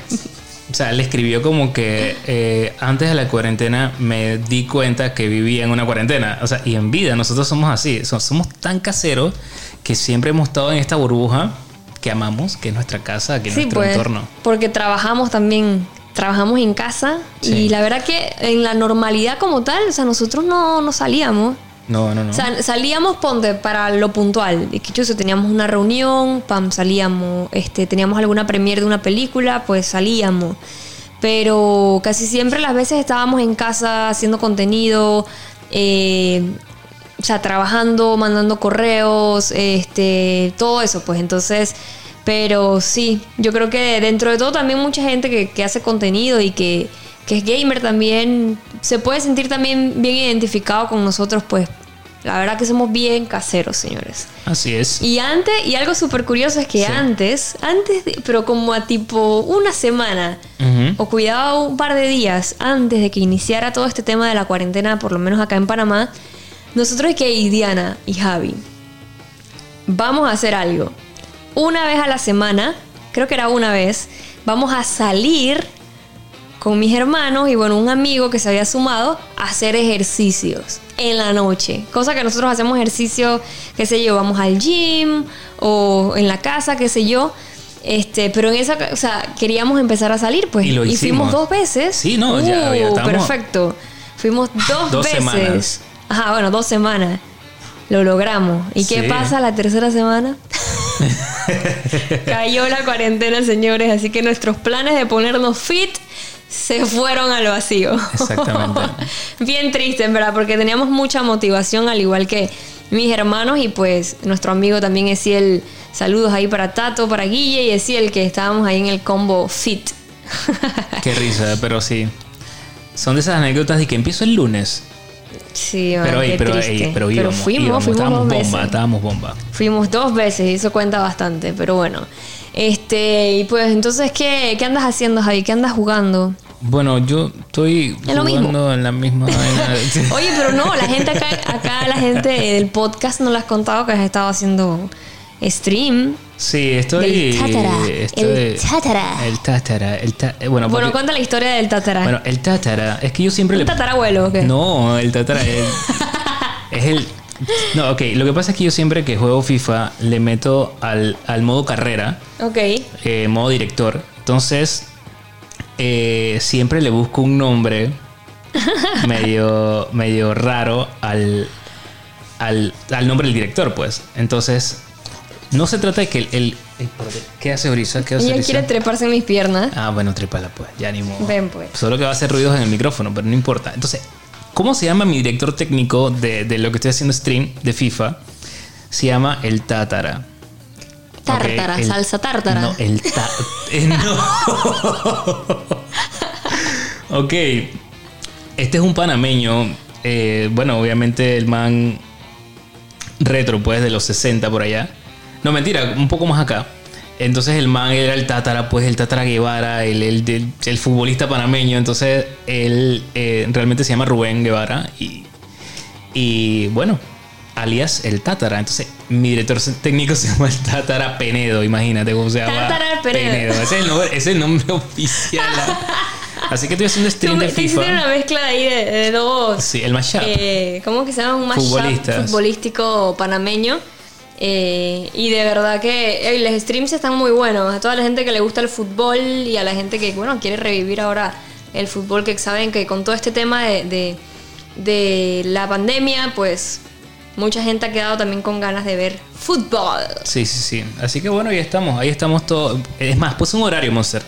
O sea, le escribió como que eh, antes de la cuarentena me di cuenta que vivía en una cuarentena. O sea, y en vida nosotros somos así. So- Somos tan caseros que siempre hemos estado en esta burbuja que amamos, que es nuestra casa, que es Sí, nuestro pues, entorno. porque trabajamos también, trabajamos en casa Sí. y la verdad que en la normalidad como tal, o sea, nosotros no, no salíamos. No, no, no. O sea, salíamos ponte para lo puntual. Y que yo teníamos una reunión, pam, salíamos. Este, teníamos alguna premiere de una película, pues salíamos. Pero casi siempre las veces estábamos en casa haciendo contenido, eh, o sea, trabajando, mandando correos, este, todo eso, pues entonces. Pero sí, yo creo que dentro de todo también mucha gente que, que hace contenido y que, que es gamer también se puede sentir también bien identificado con nosotros, pues la verdad que somos bien caseros, señores. Así es. Y antes, y algo súper curioso es que Sí. antes, antes, de- pero como a tipo una semana, o cuidado un par de días antes de que iniciara todo este tema de la cuarentena, por lo menos acá en Panamá, nosotros que Diana y Javi, vamos a hacer algo. Una vez a la semana, creo que era una vez, vamos a salir con mis hermanos y bueno, un amigo que se había sumado a hacer ejercicios en la noche. Cosa que nosotros hacemos ejercicio, qué sé yo, vamos al gym o en la casa, qué sé yo. Este, pero en esa, o sea, queríamos empezar a salir, pues. Y lo fuimos hicimos. dos veces. Sí, no, ya- ya Uh, estamos- Perfecto. Fuimos dos, Dos veces. semanas. Ajá, bueno, dos semanas. Lo logramos. ¿Y qué pasa la tercera semana? Cayó la cuarentena, señores, así que nuestros planes de ponernos fit se fueron al vacío. Exactamente. Bien triste, en verdad, porque teníamos mucha motivación, al igual que mis hermanos y pues nuestro amigo también Esiel. Saludos ahí para Tato, para Guille y Esiel, que estábamos ahí en el combo fit. Qué risa, pero sí. Son de esas anécdotas de que empiezo el lunes. Sí, man, Pero, ey, qué pero, triste. ey, pero íbamos, fuimos, íbamos, fuimos estábamos dos bomba, veces. estábamos bomba. Fuimos dos veces y eso cuenta bastante, pero bueno. Este, y pues entonces, ¿qué, qué andas haciendo, Javi? ¿Qué andas jugando? Bueno, yo estoy Es lo jugando mismo. en la misma vaina. Oye, pero no, la gente acá, acá la gente del podcast no le has contado que has estado haciendo stream. Sí, estoy. Del Tátara, estoy- el Tátara. El Tátara. El ta- eh, bueno, Bueno, porque- cuenta la historia del tatara. bueno, el Tátara. Es que yo siempre ¿Un le. tatarabuelo o qué? No, el Tátara es. es el. No, ok. Lo que pasa es que yo siempre que juego FIFA le meto al, al modo carrera, Ok. eh, modo director. Entonces, eh, siempre le busco un nombre medio, medio raro al, al, al nombre del director, pues. Entonces, no se trata de que el. ¿Qué hace Orisa? ¿Qué hace Ella Orisa? quiere treparse en mis piernas. Ah, bueno, trépala pues, ya ni modo. Ven, pues. Solo que va a hacer ruidos en el micrófono, pero no importa. Entonces, ¿cómo se llama mi director técnico de, de lo que estoy haciendo stream de FIFA? Se llama el Tátara. Tártara, el- salsa tártara. No, el ta- eh, no. ok. Este es un panameño. eh, bueno, obviamente el man retro, pues, de los 60 por allá. No, mentira, un poco más acá. Entonces el man era el Tátara, pues el Tátara Guevara, el, el, el- el futbolista panameño. Entonces él eh, realmente se llama Rubén Guevara. Y, y bueno, alias el Tátara. Entonces, mi director técnico se llama el Tátara Penedo, imagínate cómo se llama. Tátara Penedo. Ese es el nombre, ese es el nombre oficial. Así que estoy haciendo stream Tú de te FIFA. hiciste una mezcla ahí de, de dos. Sí, el mashup. eh, ¿Cómo que se llama? Un mashup futbolístico panameño. Eh, y de verdad que los streams están muy buenos. A toda la gente que le gusta el fútbol y a la gente que, bueno, quiere revivir ahora el fútbol, que saben que con todo este tema de, de, de la pandemia, pues mucha gente ha quedado también con ganas de ver fútbol. Sí, sí, sí. Así que bueno, ahí estamos. Ahí estamos todos. Es más, puse un horario, Monster.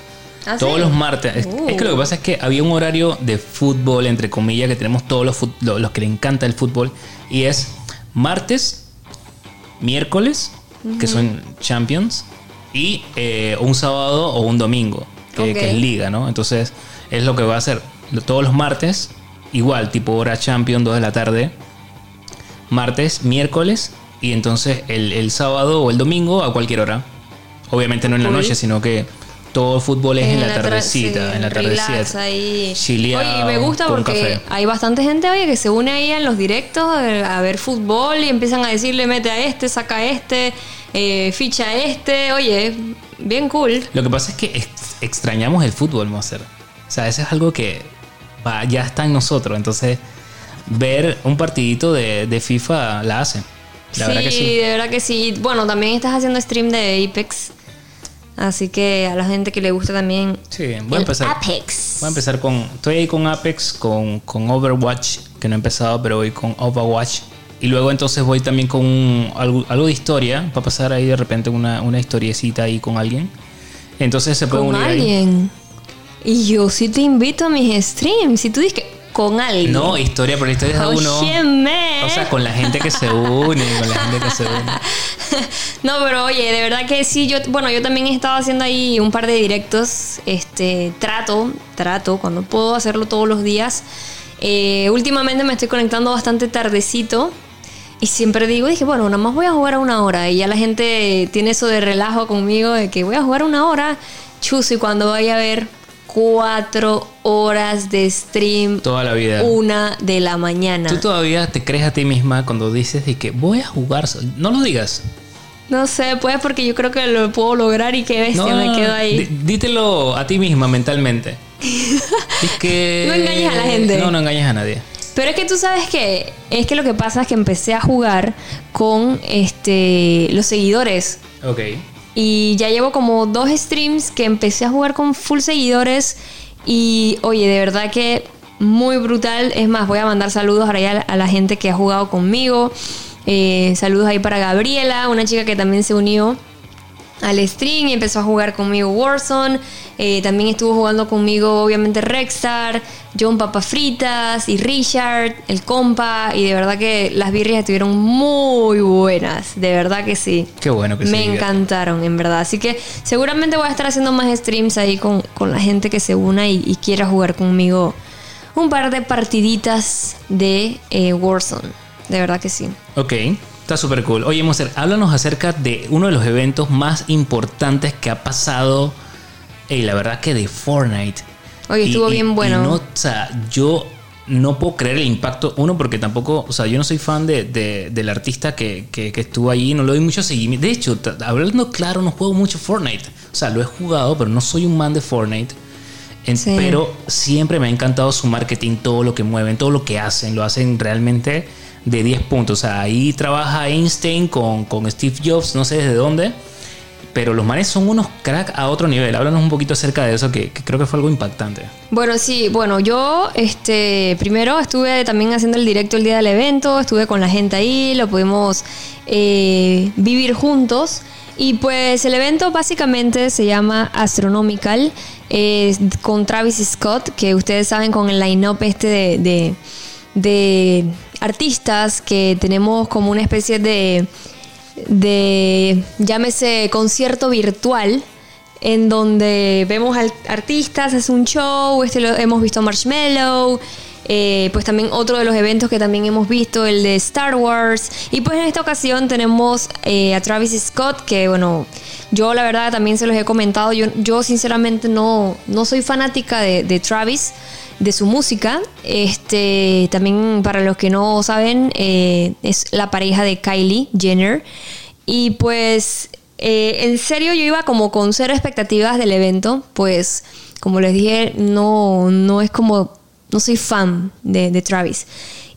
¿Ah, todos sí? los martes. Es, Uh. es que lo que pasa es que había un horario de fútbol, entre comillas, que tenemos todos los, los que le encanta el fútbol. Y es martes, miércoles, que son Champions, y eh, un sábado o un domingo, que, es liga, ¿no? Entonces, es lo que va a hacer. Todos los martes, igual, tipo hora Champions, 2 de la tarde. Martes, miércoles, y entonces el, el sábado o el domingo a cualquier hora. Obviamente no en la noche, sino que todo el fútbol es en, la, tra- tardecita, sí, en la tardecita. ahí. Chileado, Oye, me gusta porque hay bastante gente oye, que se une ahí en los directos eh, a ver fútbol y empiezan a decirle mete a este, saca a este, eh, ficha a este. Oye, bien cool. Lo que pasa es que ex- extrañamos el fútbol, Monster. O sea, eso es algo que va- ya está en nosotros. Entonces, ver un partidito de, de FIFA la hace. La sí, verdad que sí. de verdad que sí. Bueno, también estás haciendo stream de Apex. Así que a la gente que le gusta también. Sí, voy a empezar. Apex. Voy a empezar con. Estoy ahí con Apex, con, con Overwatch, que no he empezado, pero voy con Overwatch. Y luego entonces voy también con un- algo, algo de historia, para pasar ahí de repente una, una historiecita ahí con alguien. Entonces se puede Con unir ahí. alguien. Y yo sí te invito a mis streams. Si tú dices que con alguien. No, historia, pero historia de uno. O sea, con la gente que se une, con la gente que se une. No, pero oye, de verdad que sí, yo, bueno, yo también he estado haciendo ahí un par de directos, este, trato, trato, cuando puedo hacerlo todos los días. Eh, últimamente me estoy conectando bastante tardecito y siempre digo, dije, bueno, nada más voy a jugar a una hora y ya la gente tiene eso de relajo conmigo de que voy a jugar una hora, chuzo, y cuando vaya a ver cuatro horas de stream, Toda la vida. una de la mañana. Tú todavía te crees a ti misma cuando dices de que voy a jugar. No lo digas. No sé, pues porque yo creo que lo puedo lograr y que bestia No, me quedo ahí. dí- Dítelo a ti misma mentalmente. Es que. No engañes a la gente. No, no engañes a nadie. Pero es que tú sabes que es que lo que pasa es que empecé a jugar con este los seguidores Ok. Y ya llevo como dos streams que empecé a jugar con full seguidores y oye, de verdad que muy brutal. Es más, voy a mandar saludos ahora ya a la gente que ha jugado conmigo. Eh, saludos ahí para Gabriela, una chica que también se unió al stream y empezó a jugar conmigo Warzone. Eh, también estuvo jugando conmigo, obviamente, Rexstar, John Papafritas y Richard, el compa. Y de verdad que las birrias estuvieron muy buenas. De verdad que sí. Qué bueno que Me encantaron, en verdad. Así que seguramente voy a estar haciendo más streams ahí con, con la gente que se una y, y quiera jugar conmigo un par de partiditas de eh, Warzone. De verdad que sí. Ok. Está súper cool. Oye, Monster, háblanos acerca de uno de los eventos más importantes que ha pasado. Y la verdad que de Fortnite. Oye, estuvo y- bien y bueno. no, o sea, yo no puedo creer el impacto. Uno, porque tampoco, o sea, yo no soy fan de, de- del artista que, que- que estuvo allí, no le doy mucho seguimiento. De hecho, hablando claro, no juego mucho Fortnite. O sea, lo he jugado, pero no soy un man de Fortnite. En- Sí. Pero siempre me ha encantado su marketing, todo lo que mueven, todo lo que hacen. Lo hacen realmente de 10 puntos. O sea, ahí trabaja Einstein con, con Steve Jobs, no sé desde dónde. Pero los manes son unos crack a otro nivel. Háblanos un poquito acerca de eso, que, creo que fue algo impactante. Bueno, sí, bueno, yo este primero estuve también haciendo el directo el día del evento, estuve con la gente ahí, lo pudimos eh, vivir juntos. Y pues el evento básicamente se llama Astronomical, con Travis Scott, que ustedes saben con el line-up este de, de artistas que tenemos como una especie de, de, llámese, concierto virtual en donde vemos al artistas, es un show, este lo, hemos visto Marshmallow, eh, pues también otro de los eventos que también hemos visto, el de Star Wars, y pues en esta ocasión tenemos eh, a Travis Scott, que bueno, yo la verdad también se los he comentado, yo, yo sinceramente no, no soy fanática de Travis, de su música. Este, también para los que no saben, eh, es la pareja de Kylie Jenner. Y pues, eh, en serio, yo iba como con cero expectativas del evento, pues, como les dije, no, no es como, no soy fan de, de Travis.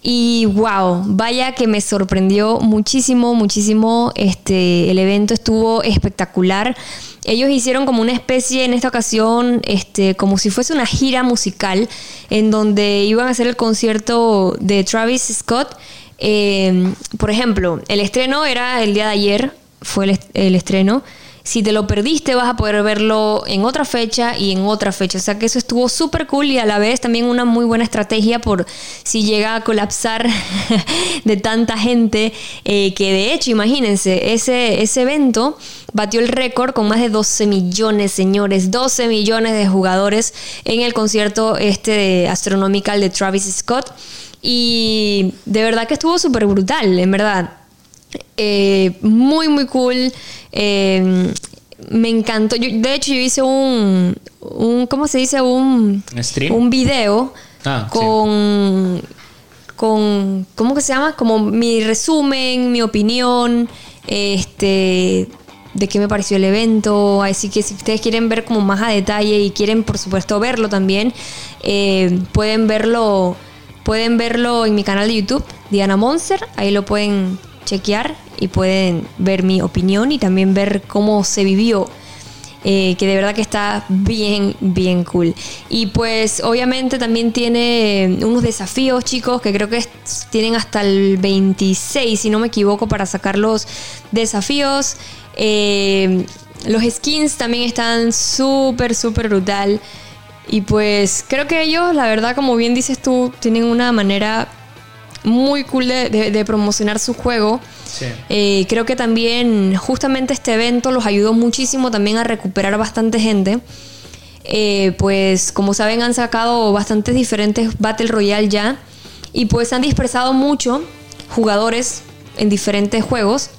Y wow, vaya que me sorprendió muchísimo, muchísimo. Este, el evento estuvo espectacular. Ellos hicieron como una especie en esta ocasión, este, como si fuese una gira musical, en donde iban a hacer el concierto de Travis Scott. Eh, por ejemplo, el estreno era el día de ayer, fue el, el estreno. Si te lo perdiste, vas a poder verlo en otra fecha y en otra fecha. O sea que eso estuvo súper cool y a la vez también una muy buena estrategia por si llega a colapsar de tanta gente. Eh, que de hecho, imagínense, ese, ese evento batió el récord con más de 12 millones, señores. 12 millones de jugadores en el concierto este de Astronomical de Travis Scott. Y de verdad que estuvo súper brutal, en verdad. Eh, muy, muy cool. Eh, me encantó. Yo, de hecho, yo hice un, un ¿cómo se dice? Un, ¿Stream? un video Ah, sí. con, con, ¿cómo que se llama? Como mi resumen, mi opinión, este, de qué me pareció el evento. Así que si ustedes quieren ver como más a detalle y quieren, por supuesto, verlo también, eh, pueden verlo, pueden verlo en mi canal de YouTube, Diana Monster. Ahí lo pueden chequear y pueden ver mi opinión y también ver cómo se vivió. eh, que de verdad que está bien, bien cool. Y pues obviamente también tiene unos desafíos, chicos, que creo que tienen hasta el 26, si no me equivoco, para sacar los desafíos. Eh, los skins también están súper, súper brutal. Y pues creo que ellos, la verdad, como bien dices tú, tienen una manera muy cool de, de- de promocionar su juego. Sí. Eh, creo que también justamente este evento los ayudó muchísimo también a recuperar bastante gente. Eh, pues como saben han sacado bastantes diferentes Battle Royale ya y pues han dispersado mucho jugadores en diferentes juegos.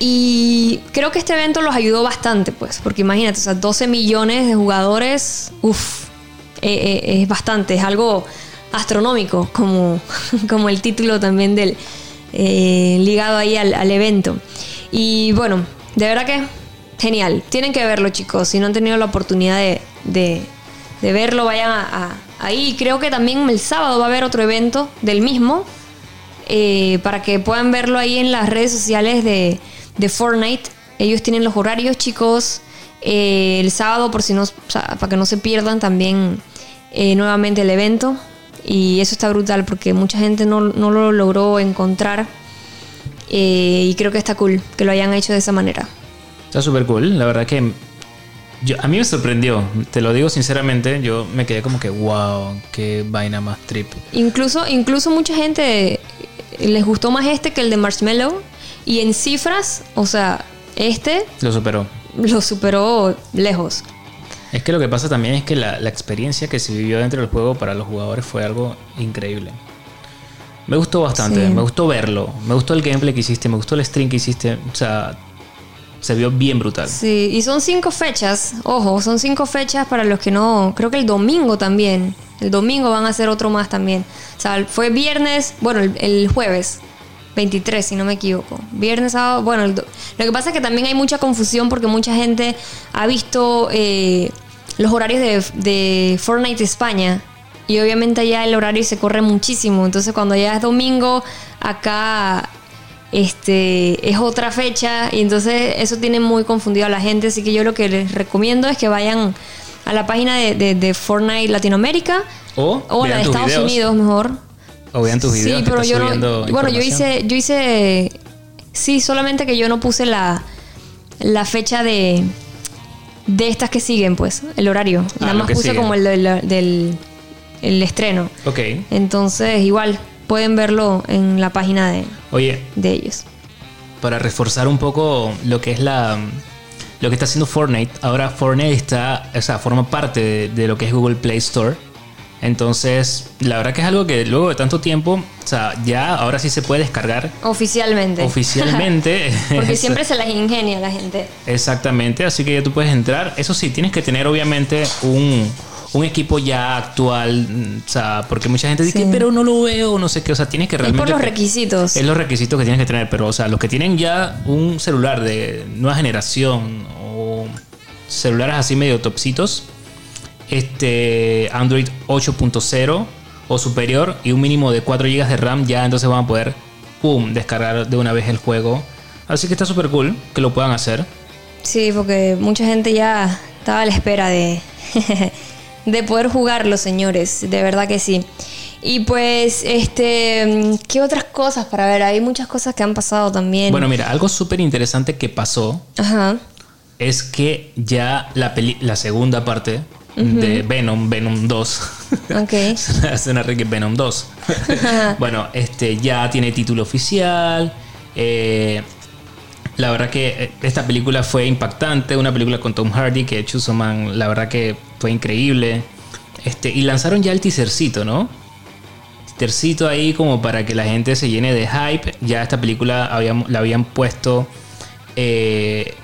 Y creo que este evento los ayudó bastante, pues, porque imagínate, o sea, 12 millones de jugadores, uff, es bastante, es algo astronómico, como, como el título también del eh, ligado ahí al, evento. Y bueno, de verdad que genial, tienen que verlo, chicos, si no han tenido la oportunidad de, de- verlo, vayan a- a- ahí. Creo que también el sábado va a haber otro evento del mismo, eh, para que puedan verlo ahí en las redes sociales de, de Fortnite. Ellos tienen los horarios, chicos. Eh, el sábado, por si no, para que no se pierdan también nuevamente el evento. Y eso está brutal porque mucha gente no, no lo logró encontrar. Eh, y creo que está cool que lo hayan hecho de esa manera. Está súper cool. La verdad que yo, a mí me sorprendió. Te lo digo sinceramente. Yo me quedé como que, wow, qué vaina más trip. Incluso, incluso mucha gente les gustó más este que el de Marshmallow. Y en cifras, o sea, este Lo superó. lo superó lejos. Es que lo que pasa también es que la, la experiencia que se vivió dentro del juego para los jugadores fue algo increíble. Me gustó bastante, Sí. me gustó verlo, me gustó el gameplay que hiciste, me gustó el stream que hiciste, o sea, se vio bien brutal. Sí, y son cinco fechas, ojo, son cinco fechas para los que no, creo que el domingo también, el domingo van a hacer otro más también. O sea, fue viernes, bueno, el, el jueves, 23 si no me equivoco. Viernes, sábado, bueno, el do- lo que pasa es que también hay mucha confusión porque mucha gente ha visto eh, los horarios de, de Fortnite España. Y obviamente allá el horario se corre muchísimo. Entonces cuando ya es domingo, acá este es otra fecha y entonces eso tiene muy confundido a la gente así que yo lo que les recomiendo es que vayan a la página de, de- de Fortnite Latinoamérica O o a la de Estados videos. Unidos mejor O vean tus videos sí que pero yo no- bueno yo hice yo hice sí solamente que yo no puse la la fecha de de estas que siguen pues el horario Ah, nada más puse sigue. como el del, del el estreno Ok. entonces igual pueden verlo en la página de, Oye, de ellos para reforzar un poco lo que es la lo que está haciendo Fortnite. Ahora Fortnite está, o sea, forma parte de, de lo que es Google Play Store. Entonces, la verdad que es algo que luego de tanto tiempo, o sea, ya ahora sí se puede descargar Oficialmente. oficialmente. Porque siempre se las ingenia la gente. Exactamente, así que ya tú puedes entrar. Eso sí, tienes que tener obviamente un, un equipo ya actual, mm, o sea, porque mucha gente dice, Sí. pero no lo veo, no sé qué, o sea, tienes que Es realmente... por los requisitos. Es los requisitos que tienes que tener, pero o sea, los que tienen ya un celular de nueva generación o celulares así medio topsitos, este Android 8.0 o superior y un mínimo de 4 GB de RAM, ya entonces van a poder pum, descargar de una vez el juego. Así que está súper cool que lo puedan hacer. Sí, porque mucha gente ya estaba a la espera de, de poder jugarlo, señores. De verdad que sí. Y pues, este, ¿qué otras cosas para ver? Hay muchas cosas que han pasado también. Bueno, mira, algo súper interesante que pasó Ajá. es que ya la, peli la segunda parte de Venom, Venom 2, Ok. Suena Venom 2. bueno, este ya tiene título oficial. eh, la verdad que eh, esta película fue impactante, una película con Tom Hardy que Chuzo Man, la verdad que fue increíble. Este, y lanzaron ya el teasercito, ¿no? Teasercito ahí como para que la gente se llene de hype. Ya esta película habían- la habían puesto eh,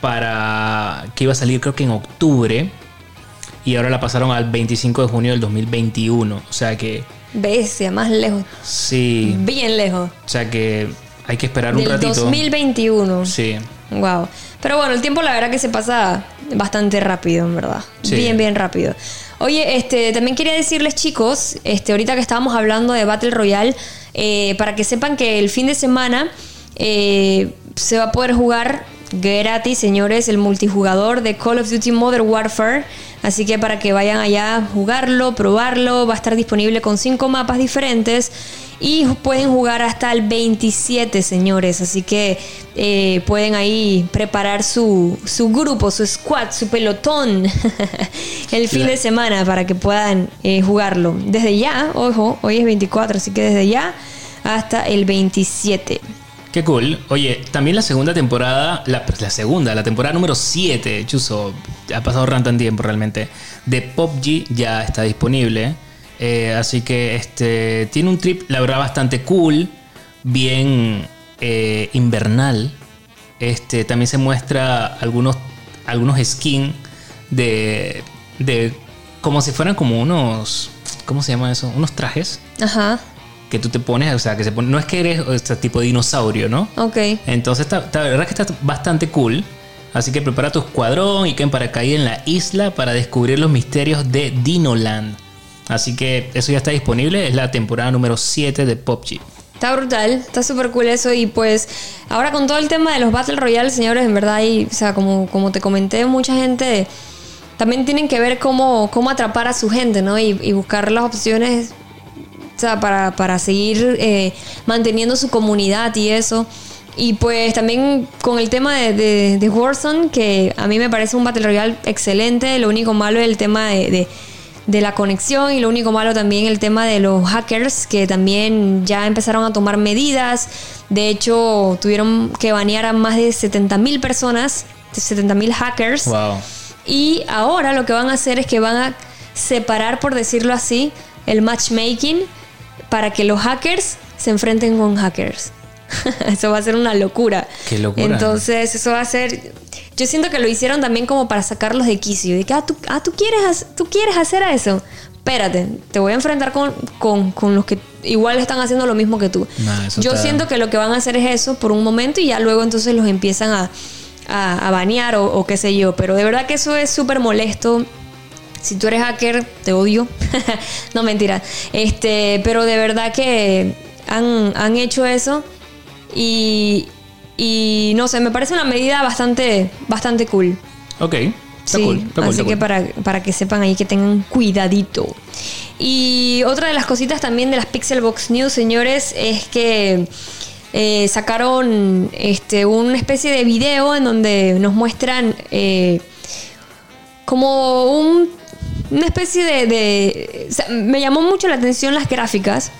para que iba a salir creo que en octubre. Y ahora la pasaron al 25 de junio del 2021. O sea que Bestia, más lejos. sí. Bien lejos. O sea que hay que esperar un ratito. 2021. Sí. Wow. Pero bueno, el tiempo la verdad que se pasa bastante rápido, en verdad. Sí. Bien, bien rápido. Oye, este, también quería decirles, chicos, este, ahorita que estábamos hablando de Battle Royale, eh, para que sepan que el fin de semana eh, se va a poder jugar gratis, señores, el multijugador de Call of Duty Modern Warfare. Así que para que vayan allá a jugarlo, probarlo, va a estar disponible con cinco mapas diferentes y pueden jugar hasta el 27, señores. Así que eh, pueden ahí preparar su, su grupo, su squad, su pelotón el fin de semana para que puedan eh, jugarlo. Desde ya, ojo, hoy es 24, así que desde ya hasta el 27. Qué cool. Oye, también la segunda temporada, la, la segunda, la temporada número 7, Chuzo, ha pasado tanto tiempo realmente, de PUBG ya está disponible. Eh, así que este tiene un trip, la verdad, bastante cool, bien eh, invernal. Este, también se muestra algunos, algunos skins de, de como si fueran como unos, ¿cómo se llama eso? Unos trajes Ajá, que tú te pones, o sea, que se pone, no es que eres sea, tipo dinosaurio, ¿no? ok. Entonces, está, está- la verdad que está bastante cool. Así que prepara tu escuadrón y caen para caer en la isla para descubrir los misterios de Dinoland. Así que eso ya está disponible, es la temporada número 7 de PUBG. Está brutal, está súper cool eso y pues ahora con todo el tema de los Battle Royale, señores, en verdad, y, o sea, como, como te comenté, mucha gente también tienen que ver cómo, cómo atrapar a su gente, ¿no? Y, y buscar las opciones, o sea, para, para seguir eh, manteniendo su comunidad y eso. Y pues también con el tema de, de, de Warzone, que a mí me parece un Battle Royale excelente, lo único malo es el tema de- de de la conexión y lo único malo también el tema de los hackers que también ya empezaron a tomar medidas. De hecho, tuvieron que banear a más de 70 mil personas, 70 mil hackers. Wow. Y ahora lo que van a hacer es que van a separar, por decirlo así, el matchmaking para que los hackers se enfrenten con hackers. eso va a ser una locura. Qué locura. Entonces, eso va a ser. Yo siento que lo hicieron también como para sacarlos de quicio. De que, ah, tú, ah, ¿tú, quieres, tú quieres hacer eso. Espérate, te voy a enfrentar con, con, con los que igual están haciendo lo mismo que tú. Nah, Yo está- siento que lo que van a hacer es eso por un momento y ya luego entonces los empiezan a, a, a banear o, o qué sé yo. Pero de verdad que eso es súper molesto. Si tú eres hacker, te odio. no, mentira. Este, pero de verdad que han, han hecho eso. Y, y no sé, me parece una medida bastante, bastante cool. Ok. Está Sí, cool. Está cool, así está que cool. para, para que sepan ahí que tengan cuidadito. Y otra de las cositas también de las Pixelbox News, señores, es que eh, sacaron este, una especie de video en donde nos muestran eh, como un- una especie de... me llamó mucho la atención las gráficas.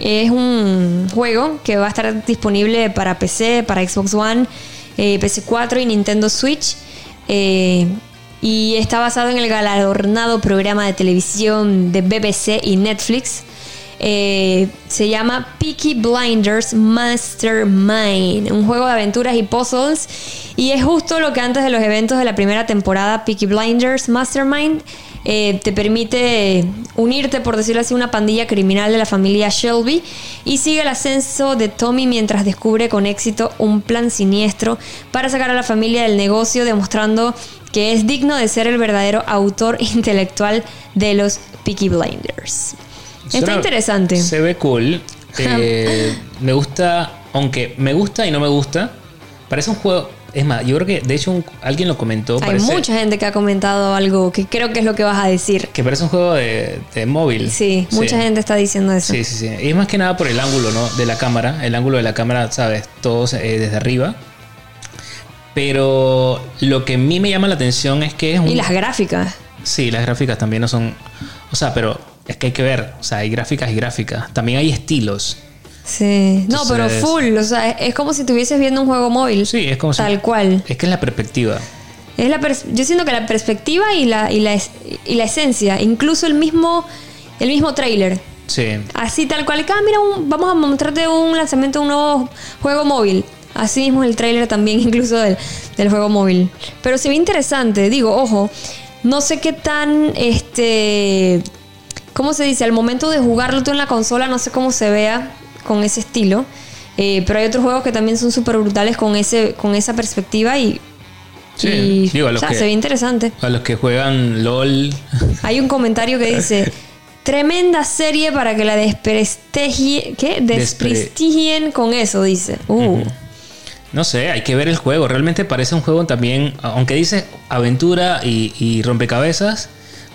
Es un juego que va a estar disponible para PC, para Xbox One, eh, PC4 y Nintendo Switch. Eh, y está basado en el galardonado programa de televisión de BBC y Netflix. Eh, se llama Peaky Blinders Mastermind, un juego de aventuras y puzzles. Y es justo lo que antes de los eventos de la primera temporada Peaky Blinders Mastermind eh, te permite unirte, por decirlo así, una pandilla criminal de la familia Shelby y sigue el ascenso de Tommy mientras descubre con éxito un plan siniestro para sacar a la familia del negocio, demostrando que es digno de ser el verdadero autor intelectual de los Peaky Blinders. Está Suena- interesante. Se ve cool. Eh, me gusta, aunque me gusta y no me gusta. Parece un juego. Es más, yo creo que de hecho un- alguien lo comentó. Hay parece mucha gente que ha comentado algo que creo que es lo que vas a decir. Que parece un juego de, de móvil. Sí, mucha gente está diciendo eso. Sí, sí, sí. Y es más que nada por el ángulo, ¿no? De la cámara. El ángulo de la cámara, ¿sabes? Todos eh, desde arriba. Pero lo que a mí me llama la atención es que es un. Y las gráficas. Sí, las gráficas también no son. O sea, pero es que hay que ver. O sea, hay gráficas y gráficas. También hay estilos. Sí. No, pero full. O sea, es como si estuvieses viendo un juego móvil. Sí, es como si- Tal cual. Es que es la perspectiva. Es la yo siento que la perspectiva y la, y la, es- y la esencia, incluso el mismo, el mismo trailer. Sí. Así tal cual. Ah, mira, un- vamos a mostrarte un lanzamiento de un nuevo juego móvil. Así mismo el trailer también, incluso del, del juego móvil. Pero se ve interesante. Digo, ojo, no sé qué tan, este, ¿cómo se dice? Al momento de jugarlo tú en la consola, no sé cómo se vea con ese estilo. Eh, pero hay otros juegos que también son súper brutales con, ese, con esa perspectiva y... Sí, y, digo, a o sea, que- se ve interesante. A los que juegan LOL. Hay un comentario que dice: Tremenda serie para que la desprestigien. ¿Qué? Despre- Desprestigien con eso, dice. Uh. No sé, hay que ver el juego. Realmente parece un juego también, aunque dice aventura y, y rompecabezas,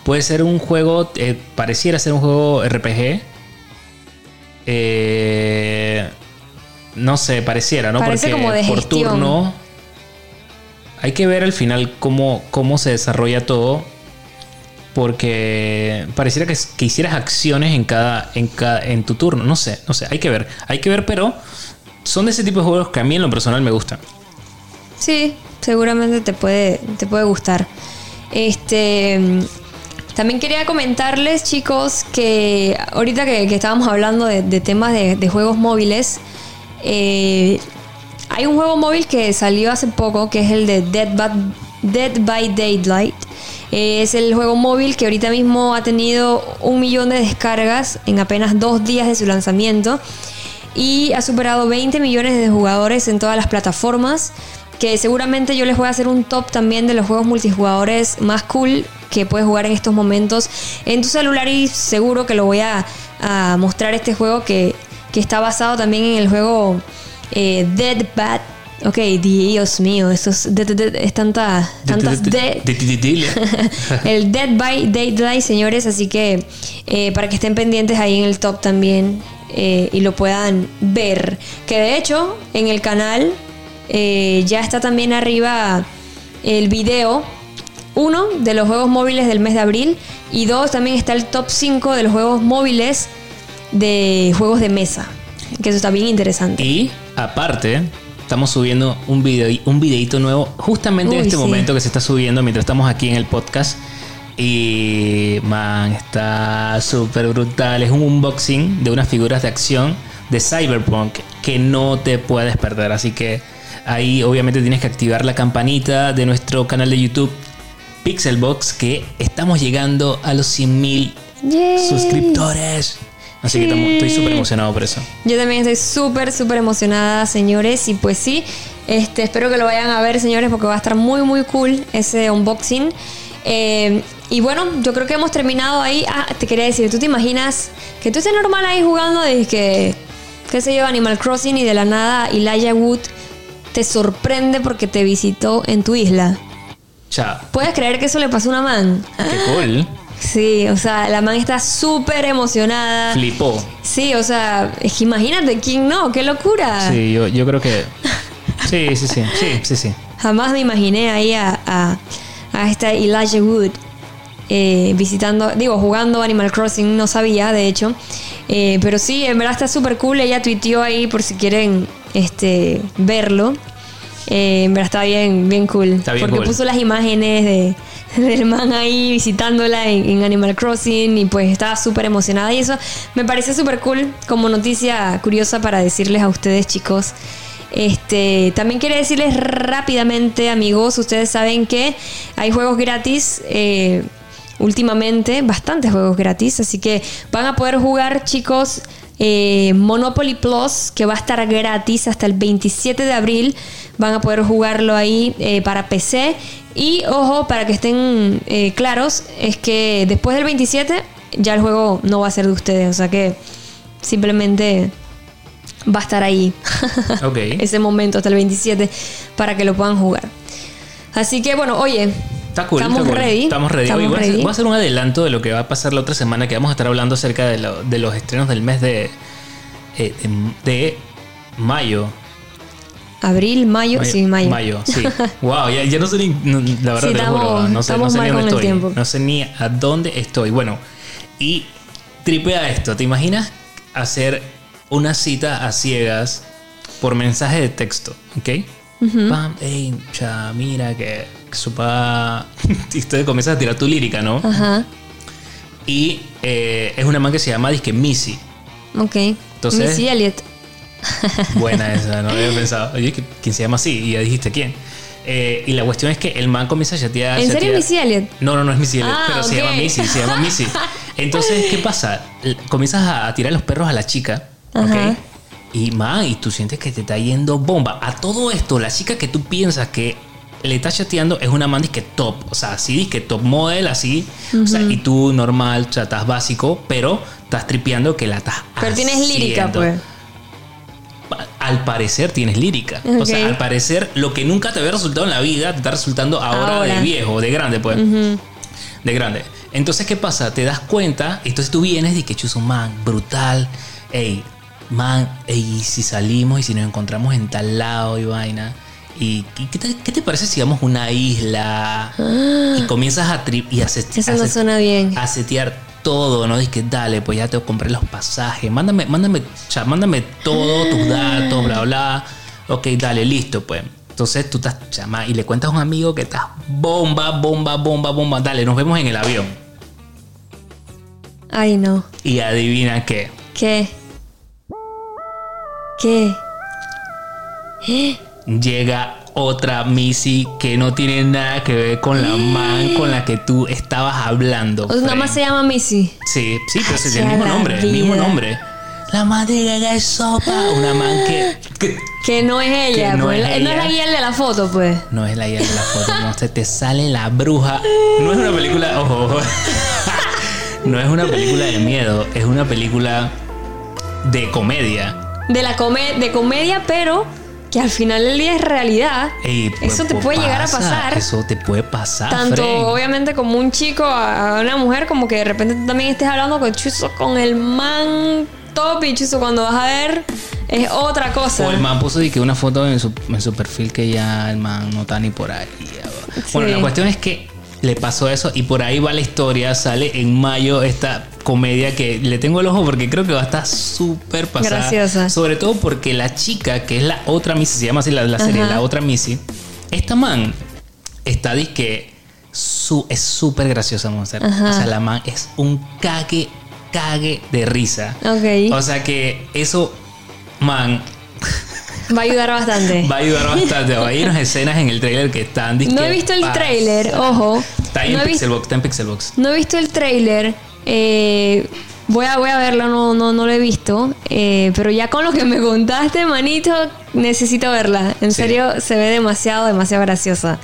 puede ser un juego, eh, pareciera ser un juego RPG. Eh, no sé, pareciera, ¿no? Parece como de por turno. Hay que ver al final cómo, cómo se desarrolla todo. Porque pareciera que, que hicieras acciones en cada, en cada. en tu turno. No sé, no sé. Hay que ver. Hay que ver, pero son de ese tipo de juegos que a mí en lo personal me gustan. Sí, seguramente te puede, te puede gustar. Este. También quería comentarles, chicos, que ahorita que, estábamos hablando de, temas de, juegos móviles, eh, hay un juego móvil que salió hace poco, que es el de Dead by, Dead by Daylight. Eh, es el juego móvil que ahorita mismo ha tenido un millón de descargas en apenas dos días de su lanzamiento y ha superado 20 millones de jugadores en todas las plataformas. Que seguramente yo les voy a hacer un top también de los juegos multijugadores más cool que puedes jugar en estos momentos en tu celular y seguro que lo voy a, a mostrar este juego que, que está basado también en el juego eh, Dead Bad. Ok, Dios mío, esto es, de- de- de- es tanta, tantas el Dead by Daylight, señores. Así que eh, para que estén pendientes ahí en el top también eh, y lo puedan ver. Que de hecho, en el canal eh, ya está también arriba el video. Uno de los juegos móviles del mes de abril. Y dos, también está el top 5 de los juegos móviles de juegos de mesa. Que eso está bien interesante. Y aparte, estamos subiendo un video, un videito nuevo justamente en este sí. momento que se está subiendo mientras estamos aquí en el podcast. Y man, está súper brutal. Es un unboxing de unas figuras de acción de Cyberpunk que no te puedes perder. Así que ahí obviamente tienes que activar la campanita de nuestro canal de YouTube Pixelbox que estamos llegando a los 100.000 Yay. suscriptores. Así que estoy súper emocionado por eso. Yo también estoy súper, súper emocionada, señores. Y pues sí, este, espero que lo vayan a ver, señores, porque va a estar muy, muy cool ese unboxing. Eh, y bueno, yo creo que hemos terminado ahí. Ah, te quería decir, ¿tú te imaginas que tú estés normal ahí jugando de que, qué sé yo, Animal Crossing y de la nada Elijah Wood te sorprende porque te visitó en tu isla? Chao. ¿Puedes creer que eso le pasó a una man? Qué cool. Sí, o sea, la man está súper emocionada. Flipó. Sí, o sea, es que imagínate, ¿quién no? ¡Qué locura! Sí, yo, yo creo que. Sí, sí, sí. Sí, sí, sí. Jamás me imaginé ahí a, a, a esta Elijah Wood eh, visitando, digo, jugando Animal Crossing, no sabía, de hecho. Eh, pero sí, en verdad está súper cool. Ella tuiteó ahí por si quieren este, verlo. Eh, en verdad está bien, bien cool. Está bien porque cool. puso las imágenes de, del man ahí visitándola en, en Animal Crossing y pues estaba súper emocionada. Y eso me parece súper cool como noticia curiosa para decirles a ustedes, chicos. Este, también quiero decirles rápidamente, amigos, ustedes saben que hay juegos gratis. eh, últimamente bastantes juegos gratis, así que van a poder jugar chicos eh, Monopoly Plus, que va a estar gratis hasta el 27 de abril. Van a poder jugarlo ahí eh, para PC. Y ojo, para que estén eh, claros, es que después del 27 ya el juego no va a ser de ustedes. O sea que simplemente va a estar ahí. Ok. Ese momento hasta el 27 para que lo puedan jugar. Así que bueno, oye. Está cool, Estamos está cool. ready. Estamos ready. Estamos Hoy voy, a hacer, ready. voy a hacer un adelanto de lo que va a pasar la otra semana, que vamos a estar hablando acerca de, lo- de los estrenos del mes de, eh, de, de mayo. Abril, mayo, sí, mayo. Mayo, sí. wow, ya, ya no sé ni. no, la verdad, Sí, te estamos- juro, no sé, no ni dónde estoy. No sé ni a dónde estoy. Bueno, y tripea esto. ¿Te imaginas hacer una cita a ciegas por mensaje de texto? ¿Ok? Pam, ey, cha, mira que, que su papá. y tú comienzas a tirar tu lírica, ¿no? Ajá. Y eh, es una man que se llama Disque Missy. Ok. Entonces- Missy Elliott. Buena esa, no había pensado. Oye, ¿qui- ¿quién se llama así? Y ya dijiste quién. Eh, y la cuestión es que el man comienza a chatear. ¿En serio. Missy Elliott? No, no, no es Missy Elliott, Ah, pero se ok. llama Missy, se llama Missy. Entonces, ¿qué pasa? Comienzas a tirar los perros a la chica, ¿ok? Ajá. Y man, y tú sientes que te está yendo bomba. A todo esto, la chica que tú piensas que le está chateando es una man que top, o sea, así que top model, así. O sea, y tú normal, chatas básico, pero estás tripeando que la estás Pero tienes lírica, pues. Al parecer tienes lírica. O sea, al parecer lo que nunca te había resultado en la vida te está resultando ahora, Ahora. de viejo, de grande, pues. De grande. Entonces, ¿qué pasa? Te das cuenta, entonces tú vienes y que chuzo, man, brutal. Ey, man, ey, si salimos y si nos encontramos en tal lado y vaina. ¿Y qué te, qué te parece si vamos a una isla y comienzas a tri y a, set- Eso a no suena bien. a setear todo, ¿no? Dices que dale, pues ya te compré los pasajes, mándame, mándame, sea, mándame todos tus datos, bla, bla. Ok, dale, listo, pues. Entonces tú estás, chama, y le cuentas a un amigo que estás bomba, bomba, bomba, bomba, dale, nos vemos en el avión. Ay, no. Y adivina qué. ¿Qué? ¿Qué? Llega otra Missy que no tiene nada que ver con la man con la que tú estabas hablando. Sea, nada más se llama Missy. Sí, sí, pero es el mismo nombre, el mismo nombre. La madre gaga es sopa. Una man que, que Que no es ella, Que no pues. es No es la guía de la foto, pues. No es la idea de la foto, no se te sale la bruja. No es una película, ojo, ojo. No es una película de miedo, es una película de comedia. De la come de comedia, pero que al final del día es realidad. Ey, Eso pues, te puede llegar a pasa, pasar. Eso te puede pasar. Tanto obviamente como un chico a una mujer, como que de repente tú también estés hablando con Chuzo, con el man top y Chuzo cuando vas a ver es otra cosa. O el man puso de que una foto en su, en su perfil que ya el man no está ni por ahí. Bueno, Sí. la cuestión es que le pasó eso y por ahí va la historia. Sale en mayo esta comedia que le tengo el ojo porque creo que va a estar súper pasada. Graciosa. Sobre todo porque la chica, que es la otra Missy, se llama así la, la serie, Ajá. la otra Missy. Esta man está disque su, es súper graciosa. Ajá. O sea, la man es un cague, cague de risa. Ok. O sea que eso, man, Va a ayudar bastante. va a ayudar bastante. Hay unas escenas en el trailer que están No he visto el trailer, ojo. Está No en vis- Pixelbox, está en Pixelbox. no he visto el trailer. eh, voy, a, voy a verlo, no, no, no lo he visto. eh, pero ya con lo que me contaste, manito, necesito verla. En Sí. serio, se ve demasiado, demasiado graciosa.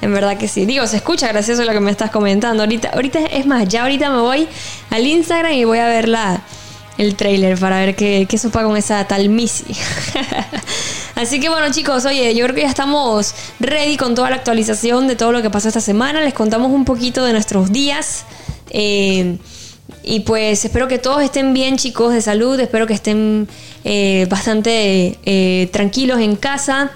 En verdad que sí. Digo, se escucha gracioso lo que me estás comentando. Ahorita, ahorita es más, ya ahorita me voy al Instagram y voy a ver la, el trailer para ver qué, qué con esa tal Missy. Así que bueno chicos, oye, yo creo que ya estamos ready con toda la actualización de todo lo que pasó esta semana. Les contamos un poquito de nuestros días. Eh, y pues espero que todos estén bien chicos de salud, espero que estén eh, bastante eh, tranquilos en casa.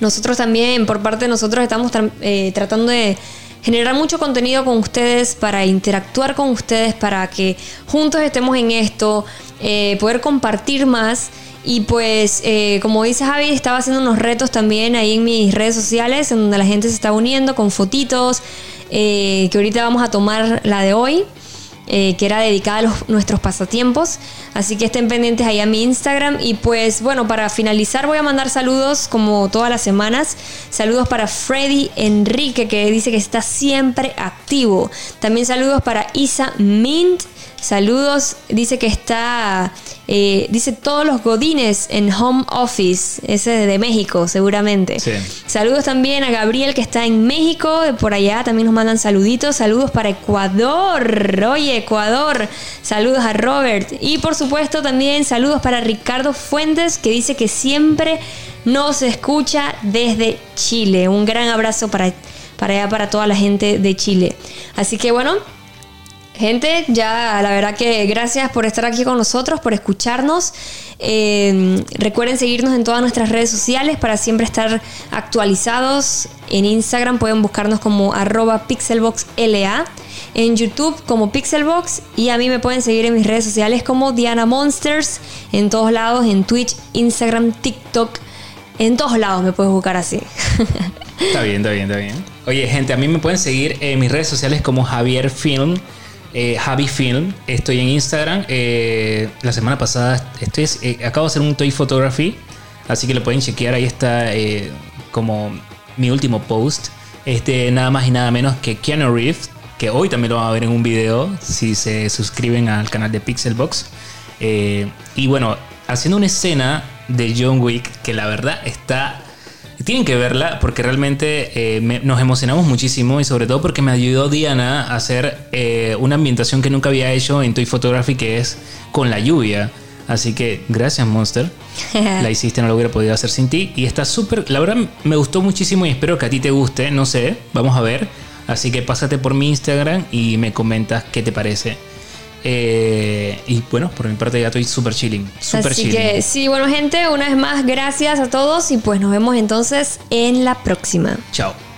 Nosotros también, por parte de nosotros, estamos eh, tratando de generar mucho contenido con ustedes, para interactuar con ustedes, para que juntos estemos en esto, eh, poder compartir más. Y pues, eh, como dice Javi, estaba haciendo unos retos también ahí en mis redes sociales, en donde la gente se está uniendo con fotitos, eh, que ahorita vamos a tomar la de hoy. Eh, que era dedicada a los- nuestros pasatiempos. Así que estén pendientes ahí a mi Instagram. Y pues bueno, para finalizar voy a mandar saludos como todas las semanas. Saludos para Freddy Enrique que dice que está siempre activo. También saludos para Isa Mint. Saludos, dice que está, eh, dice todos los godines en home office, ese de México seguramente. Saludos también a Gabriel que está en México, por allá también nos mandan saluditos. Saludos para Ecuador, oye Ecuador, saludos a Robert. Y por supuesto también saludos para Ricardo Fuentes que dice que siempre nos escucha desde Chile. Un gran abrazo para, para allá, para toda la gente de Chile. Así que bueno. Gente, ya la verdad que gracias por estar aquí con nosotros, por escucharnos. Eh, recuerden seguirnos en todas nuestras redes sociales para siempre estar actualizados. En Instagram pueden buscarnos como arroba pixelboxla. En YouTube como Pixelbox. Y a mí me pueden seguir en mis redes sociales como Diana Monsters. En todos lados, en Twitch, Instagram, TikTok. En todos lados me puedes buscar así. Está bien, está bien, está bien. Oye, gente, a mí me pueden seguir en mis redes sociales como Javier Film eh, Javi Film. Estoy en Instagram. Eh, la semana pasada estoy, eh, acabo de hacer un toy photography. Así que lo pueden chequear. Ahí está como mi último post. Este, nada más y nada menos que Keanu Reeves. Que hoy también lo van a ver en un video. Si se suscriben al canal de Pixelbox. y bueno, haciendo una escena de John Wick. Que la verdad está tienen que verla porque realmente eh, nos emocionamos muchísimo y sobre todo porque me ayudó Diana a hacer eh, una ambientación que nunca había hecho en Toy Photography que es con la lluvia. Así que gracias Monster. la hiciste, no lo hubiera podido hacer sin ti. Y está súper, la verdad me gustó muchísimo y espero que a ti te guste. No sé, vamos a ver. Así que pásate por mi Instagram y me comentas qué te parece. Eh, y bueno, por mi parte ya estoy súper chilling. Super Así que sí, bueno gente, una vez más gracias a todos y pues nos vemos entonces en la próxima. Chao.